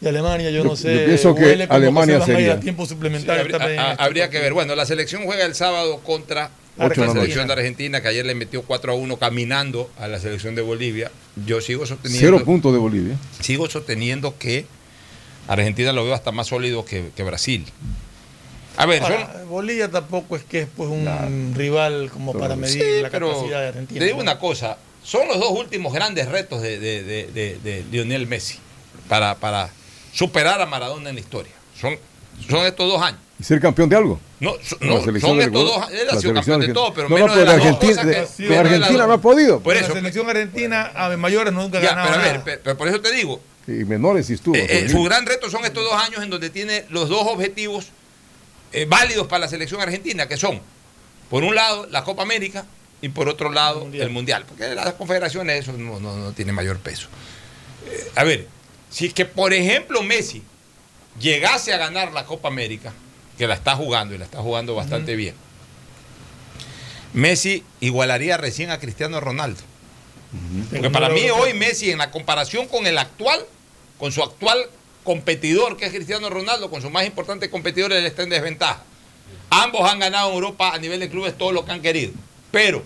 y Alemania. Yo, Yo- no sé. yo pienso que Alemania sería. tiempo Sí, suplementario. habría, también. a- a- habría que ver. Bueno, la selección juega el sábado contra la la selección de Argentina, que ayer le metió 4 a 1 caminando a la selección de Bolivia. Yo sigo sosteniendo, Cero puntos de Bolivia. sigo sosteniendo que Argentina lo veo hasta más sólido que, que Brasil. A ver, son- Bolivia tampoco es que es pues un rival como para medir Sí, la pero capacidad de Argentina. Te digo ¿no? una cosa, son los dos últimos grandes retos de, de- de- de- de Lionel Messi para, para superar a Maradona en la historia. Son, son estos dos años. ¿Y ser campeón de algo? No, no, la selección son estos Ecuador. dos. Él ha La sido campeón de argentina. todo, pero No, no, menos de pero las dos Argentina- cosas que- de- de Argentina dos. no ha podido. Por la eso, selección argentina a mayores nunca ha ganado pero a ver, nada. pe- pero por eso te digo, Y menores sí estuvo. eh, eh, su gran reto son estos dos años en donde tiene los dos objetivos eh, válidos para la selección argentina, que son, por un lado, la Copa América y por otro lado, el Mundial. Porque las confederaciones eso no, no, no tiene mayor peso. Eh, a ver, si es que, por ejemplo, Messi llegase a ganar la Copa América, que la está jugando y la está jugando bastante bien, Messi igualaría recién a Cristiano Ronaldo. Porque para mí hoy Messi en la comparación con el actual, con su actual competidor que es Cristiano Ronaldo, con su más importante competidor, él está en desventaja. Ambos han ganado en Europa a nivel de clubes todo lo que han querido. Pero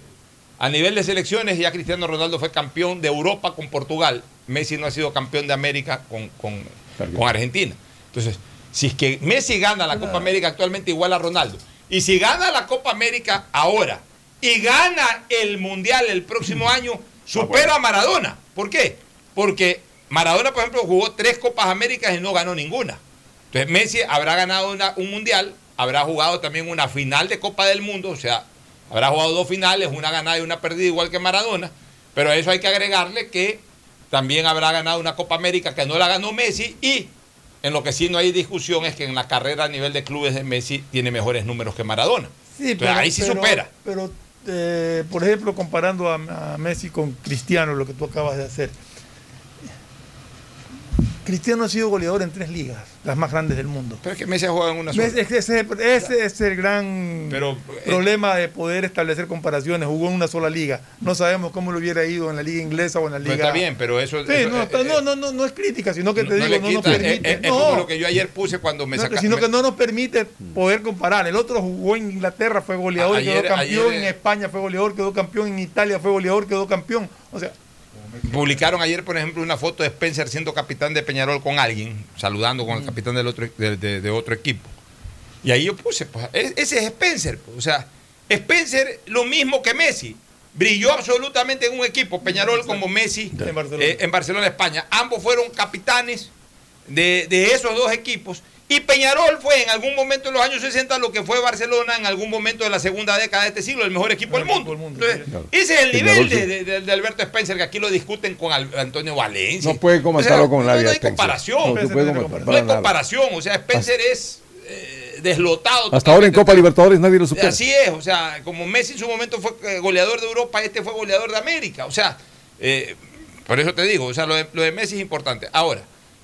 a nivel de selecciones ya Cristiano Ronaldo fue campeón de Europa con Portugal. Messi no ha sido campeón de América con, con- con Argentina. Entonces, si es que Messi gana la Copa América actualmente igual a Ronaldo, y si gana la Copa América ahora y gana el Mundial el próximo año, supera a Maradona. ¿Por qué? Porque Maradona, por ejemplo, jugó tres Copas Américas y no ganó ninguna. Entonces Messi habrá ganado una- un mundial, habrá jugado también una final de Copa del Mundo, o sea, habrá jugado dos finales, una ganada y una perdida, igual que Maradona, pero a eso hay que agregarle que también habrá ganado una Copa América que no la ganó Messi y en lo que sí no hay discusión es que en la carrera a nivel de clubes de Messi tiene mejores números que Maradona. Sí, Entonces, ahí sí pero- supera. Pero, eh, por ejemplo, comparando a, a Messi con Cristiano, lo que tú acabas de hacer. Cristiano ha sido goleador en tres ligas, las más grandes del mundo. Pero es que Messi ha jugado en una sola. Ese, ese- ese es el gran Pero, eh, problema de poder establecer comparaciones. Jugó en una sola liga. No sabemos cómo le hubiera ido en la liga inglesa o en la liga. está bien, pero eso, Sí, eso- no, eh, no, no, no, no es crítica, sino que te no digo, no nos eh, permite. eh, es no, como lo que yo ayer puse cuando me no, saca- sino que no nos permite poder comparar. El otro jugó en Inglaterra, fue goleador, Ayer- quedó campeón. ayer- en España fue goleador, quedó campeón. En Italia fue goleador, quedó campeón. O sea, Publicaron ayer, por ejemplo, una foto de Spencer siendo capitán de Peñarol con alguien, saludando con el capitán del otro, de, de- de otro equipo. Y ahí yo puse, pues, e- ese es Spencer. pues, o sea, Spencer lo mismo que Messi. Brilló absolutamente en un equipo, Peñarol como Messi En Barcelona. eh, en Barcelona, España. Ambos fueron capitanes de, de esos dos equipos. Y Peñarol fue en algún momento en los años 60 lo que fue Barcelona en algún momento de la segunda década de este siglo, el mejor equipo del mundo. Entonces, ese es el nivel de, de- Alberto Spencer, que aquí lo discuten con Al- Antonio Valencia. No puede comentarlo O sea, con no, nadie. No hay Spencer. comparación. No, hay comparación. O sea, Spencer es eh, deslotado. Hasta ahora en Copa Libertadores nadie lo supera. Así es, o sea, como Messi en su momento fue eh, goleador de Europa, este fue goleador de América. O sea, eh, por eso te digo, o sea, lo de, lo de Messi es importante. Ahora,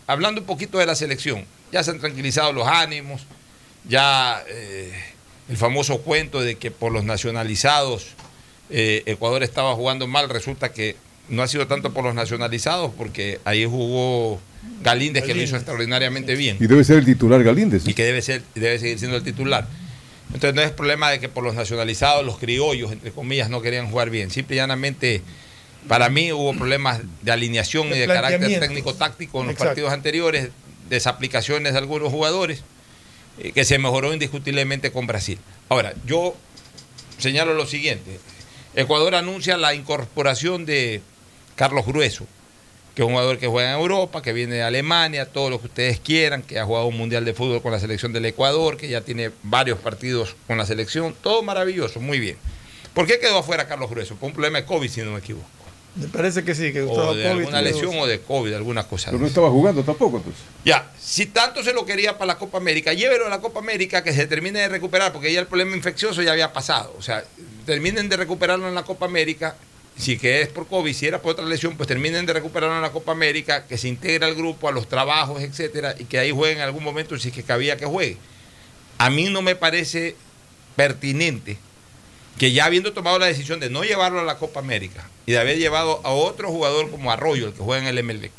hablando un poquito de la selección, ya se han tranquilizado los ánimos, ya eh, el famoso cuento de que por los nacionalizados eh, Ecuador estaba jugando mal, resulta que no ha sido tanto por los nacionalizados, porque ahí jugó Galíndez, que lo hizo extraordinariamente bien Y debe ser el titular Galíndez. y que debe ser debe seguir siendo el titular. Entonces no es problema de que por los nacionalizados, los criollos, entre comillas, no querían jugar bien. Simple y llanamente, para mí hubo problemas de alineación De y de carácter técnico-táctico en los Exacto. partidos anteriores, desaplicaciones de algunos jugadores, eh, que se mejoró indiscutiblemente con Brasil. Ahora, yo señalo lo siguiente. Ecuador anuncia la incorporación de Carlos Grueso, que es un jugador que juega en Europa, que viene de Alemania, todo lo que ustedes quieran, que ha jugado un mundial de fútbol con la selección del Ecuador, que ya tiene varios partidos con la selección, todo maravilloso, muy bien. ¿Por qué quedó afuera Carlos Grueso? Por un problema de COVID, si no me equivoco. Me parece que sí, que Gustavo O de Kovic alguna lesión o de COVID, alguna cosa. Pero no estaba jugando tampoco, entonces. Ya, si tanto se lo quería para la Copa América, llévelo a la Copa América que se termine de recuperar, porque ya el problema infeccioso ya había pasado. O sea, terminen de recuperarlo en la Copa América si que es por COVID, si era por otra lesión, pues terminen de recuperar en la Copa América, que se integre al grupo, a los trabajos, etcétera, y que ahí jueguen en algún momento si es que cabía que juegue. A mí no me parece pertinente que ya habiendo tomado la decisión de no llevarlo a la Copa América y de haber llevado a otro jugador como Arroyo, el que juega en el MLB,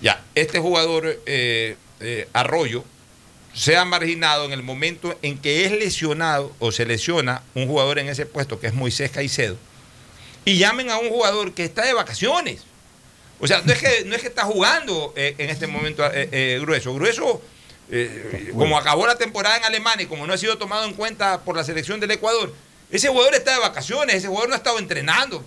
ya, este jugador eh, eh, Arroyo sea marginado en el momento en que es lesionado o se lesiona un jugador en ese puesto, que es Moisés Caicedo, y llamen a un jugador que está de vacaciones. O sea, no es que, no es que está jugando eh, en este momento Grueso. Grueso, como acabó la temporada en Alemania y como no ha sido tomado en cuenta por la selección del Ecuador, ese jugador está de vacaciones, ese jugador no ha estado entrenando.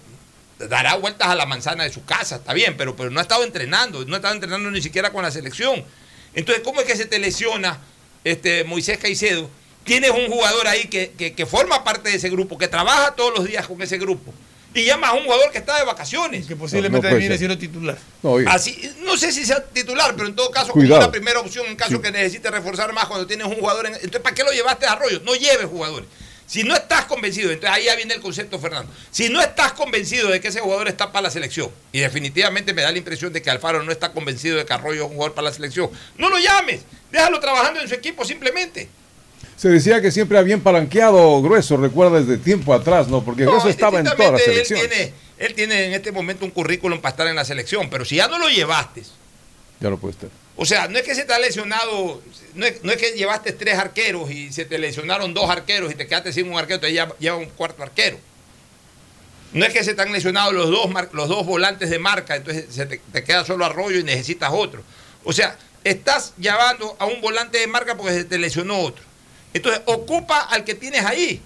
Dará vueltas a la manzana de su casa, está bien, pero, pero no ha estado entrenando, no ha estado entrenando ni siquiera con la selección. Entonces, ¿cómo es que se te lesiona este, Moisés Caicedo? Tienes un jugador ahí que, que, forma parte de ese grupo, que trabaja todos los días con ese grupo. Y llamas a un jugador que está de vacaciones. Que posiblemente termine siendo titular. No, Así, no sé si sea titular, pero en todo caso, como una primera opción en caso que necesites reforzar más cuando tienes un jugador. En... Entonces, ¿para qué lo llevaste a Arroyo? No lleves jugadores. Si no estás convencido, entonces ahí ya viene el concepto, Fernando. Si no estás convencido de que ese jugador está para la selección, y definitivamente me da la impresión de que Alfaro no está convencido de que Arroyo es un jugador para la selección, no lo llames, déjalo trabajando en su equipo simplemente. Se decía que siempre había palanqueado Grueso, recuerda desde tiempo atrás, ¿no? Porque Grueso estaba en todas las selecciones. Él tiene, él tiene en este momento un currículum para estar en la selección, pero si ya no lo llevaste. Ya lo puede estar. O sea, no es que se te ha lesionado, no es, que llevaste tres arqueros y se te lesionaron dos arqueros y te quedaste sin un arquero, te lleva, lleva un cuarto arquero. No es que se te han lesionado los dos, los dos volantes de marca, entonces se te, te, queda solo arroyo y necesitas otro. O sea, estás llevando a un volante de marca porque se te lesionó otro. Entonces, ocupa al que tienes ahí.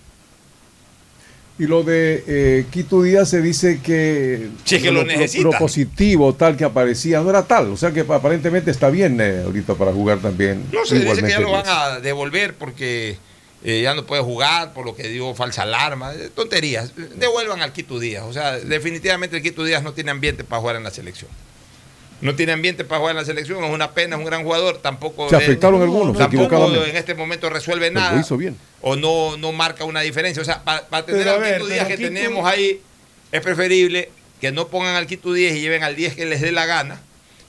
Y lo de eh, Quito Díaz se dice que, lo, positivo tal que aparecía no era tal. O sea que aparentemente está bien eh, ahorita para jugar también. No se dice que ya lo van a devolver porque eh, ya no puede jugar por lo que dio falsa alarma. Tonterías. Devuelvan al Quito Díaz. O sea, definitivamente el Quito Díaz no tiene ambiente para jugar en la selección no tiene ambiente para jugar en la selección, es una pena, es un gran jugador, tampoco se afectaron algunos, tampoco en este momento resuelve nada. Lo hizo bien. O no, no marca una diferencia. O sea, para, tener al Quito 10 que tenemos ahí, es preferible que no pongan al Quito 10 y lleven al 10 que les dé la gana.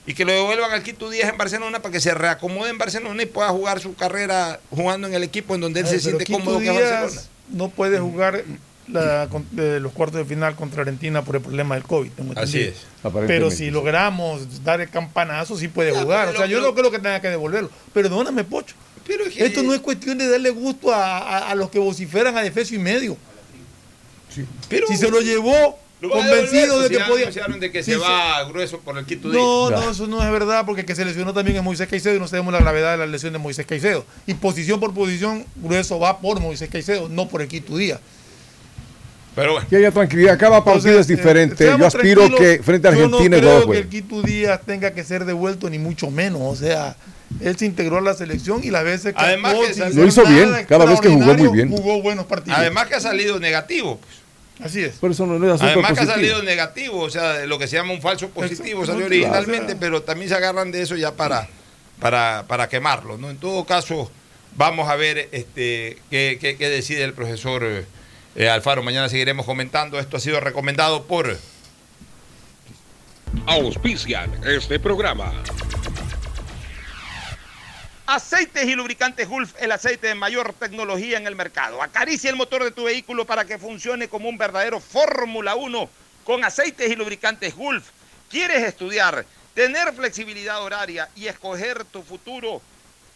Y que lo devuelvan al Quito 10 en Barcelona para que se reacomode en Barcelona y pueda jugar su carrera jugando en el equipo en donde él se siente cómodo que es Barcelona. No puede jugar de los cuartos de final contra Argentina por el problema del COVID. Así es. Pero si logramos dar el campanazo, sí puede jugar. o sea, yo no creo que tenga que devolverlo. Perdóname, Pocho. Pero Esto no es cuestión de darle gusto a, los que vociferan a defensa y medio. Pero, si se lo llevó convencido de que podía. de que se va grueso por el Quito No, no, eso no es verdad, porque el que se lesionó también es Moisés Caicedo y no sabemos la gravedad de la lesión de Moisés Caicedo. Y posición por posición, grueso va por Moisés Caicedo, no por el Quito Díaz. Pero bueno. Que haya tranquilidad, cada partido es diferente. yo aspiro que frente a Argentina yo no creo que el Quito Díaz tenga que ser devuelto, ni mucho menos. O sea, él se integró a la selección y las veces que, Además lo hizo bien, cada vez que jugó muy bien. Jugó buenos partidos. Además que ha salido negativo. Pues. Así es. Por eso no es Además que ha salido negativo, o sea, lo que se llama un falso positivo salió originalmente, pero también se agarran de eso ya para, para, para quemarlo. ¿no? En todo caso, vamos a ver este, qué, qué, qué decide el profesor. Eh, Alfaro. Mañana seguiremos comentando. Esto ha sido recomendado por. Auspician este programa. Aceites y lubricantes Gulf, el aceite de mayor tecnología en el mercado. Acaricia el motor de tu vehículo para que funcione como un verdadero Fórmula 1 con aceites y lubricantes Gulf. ¿Quieres estudiar, tener flexibilidad horaria y escoger tu futuro?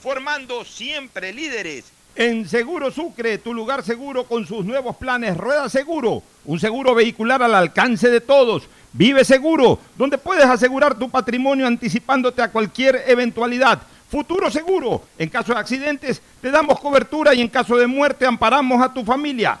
formando siempre líderes. En Seguro Sucre, tu lugar seguro con sus nuevos planes Rueda Seguro, un seguro vehicular al alcance de todos. Vive Seguro, donde puedes asegurar tu patrimonio anticipándote a cualquier eventualidad. Futuro Seguro, en caso de accidentes te damos cobertura y en caso de muerte amparamos a tu familia.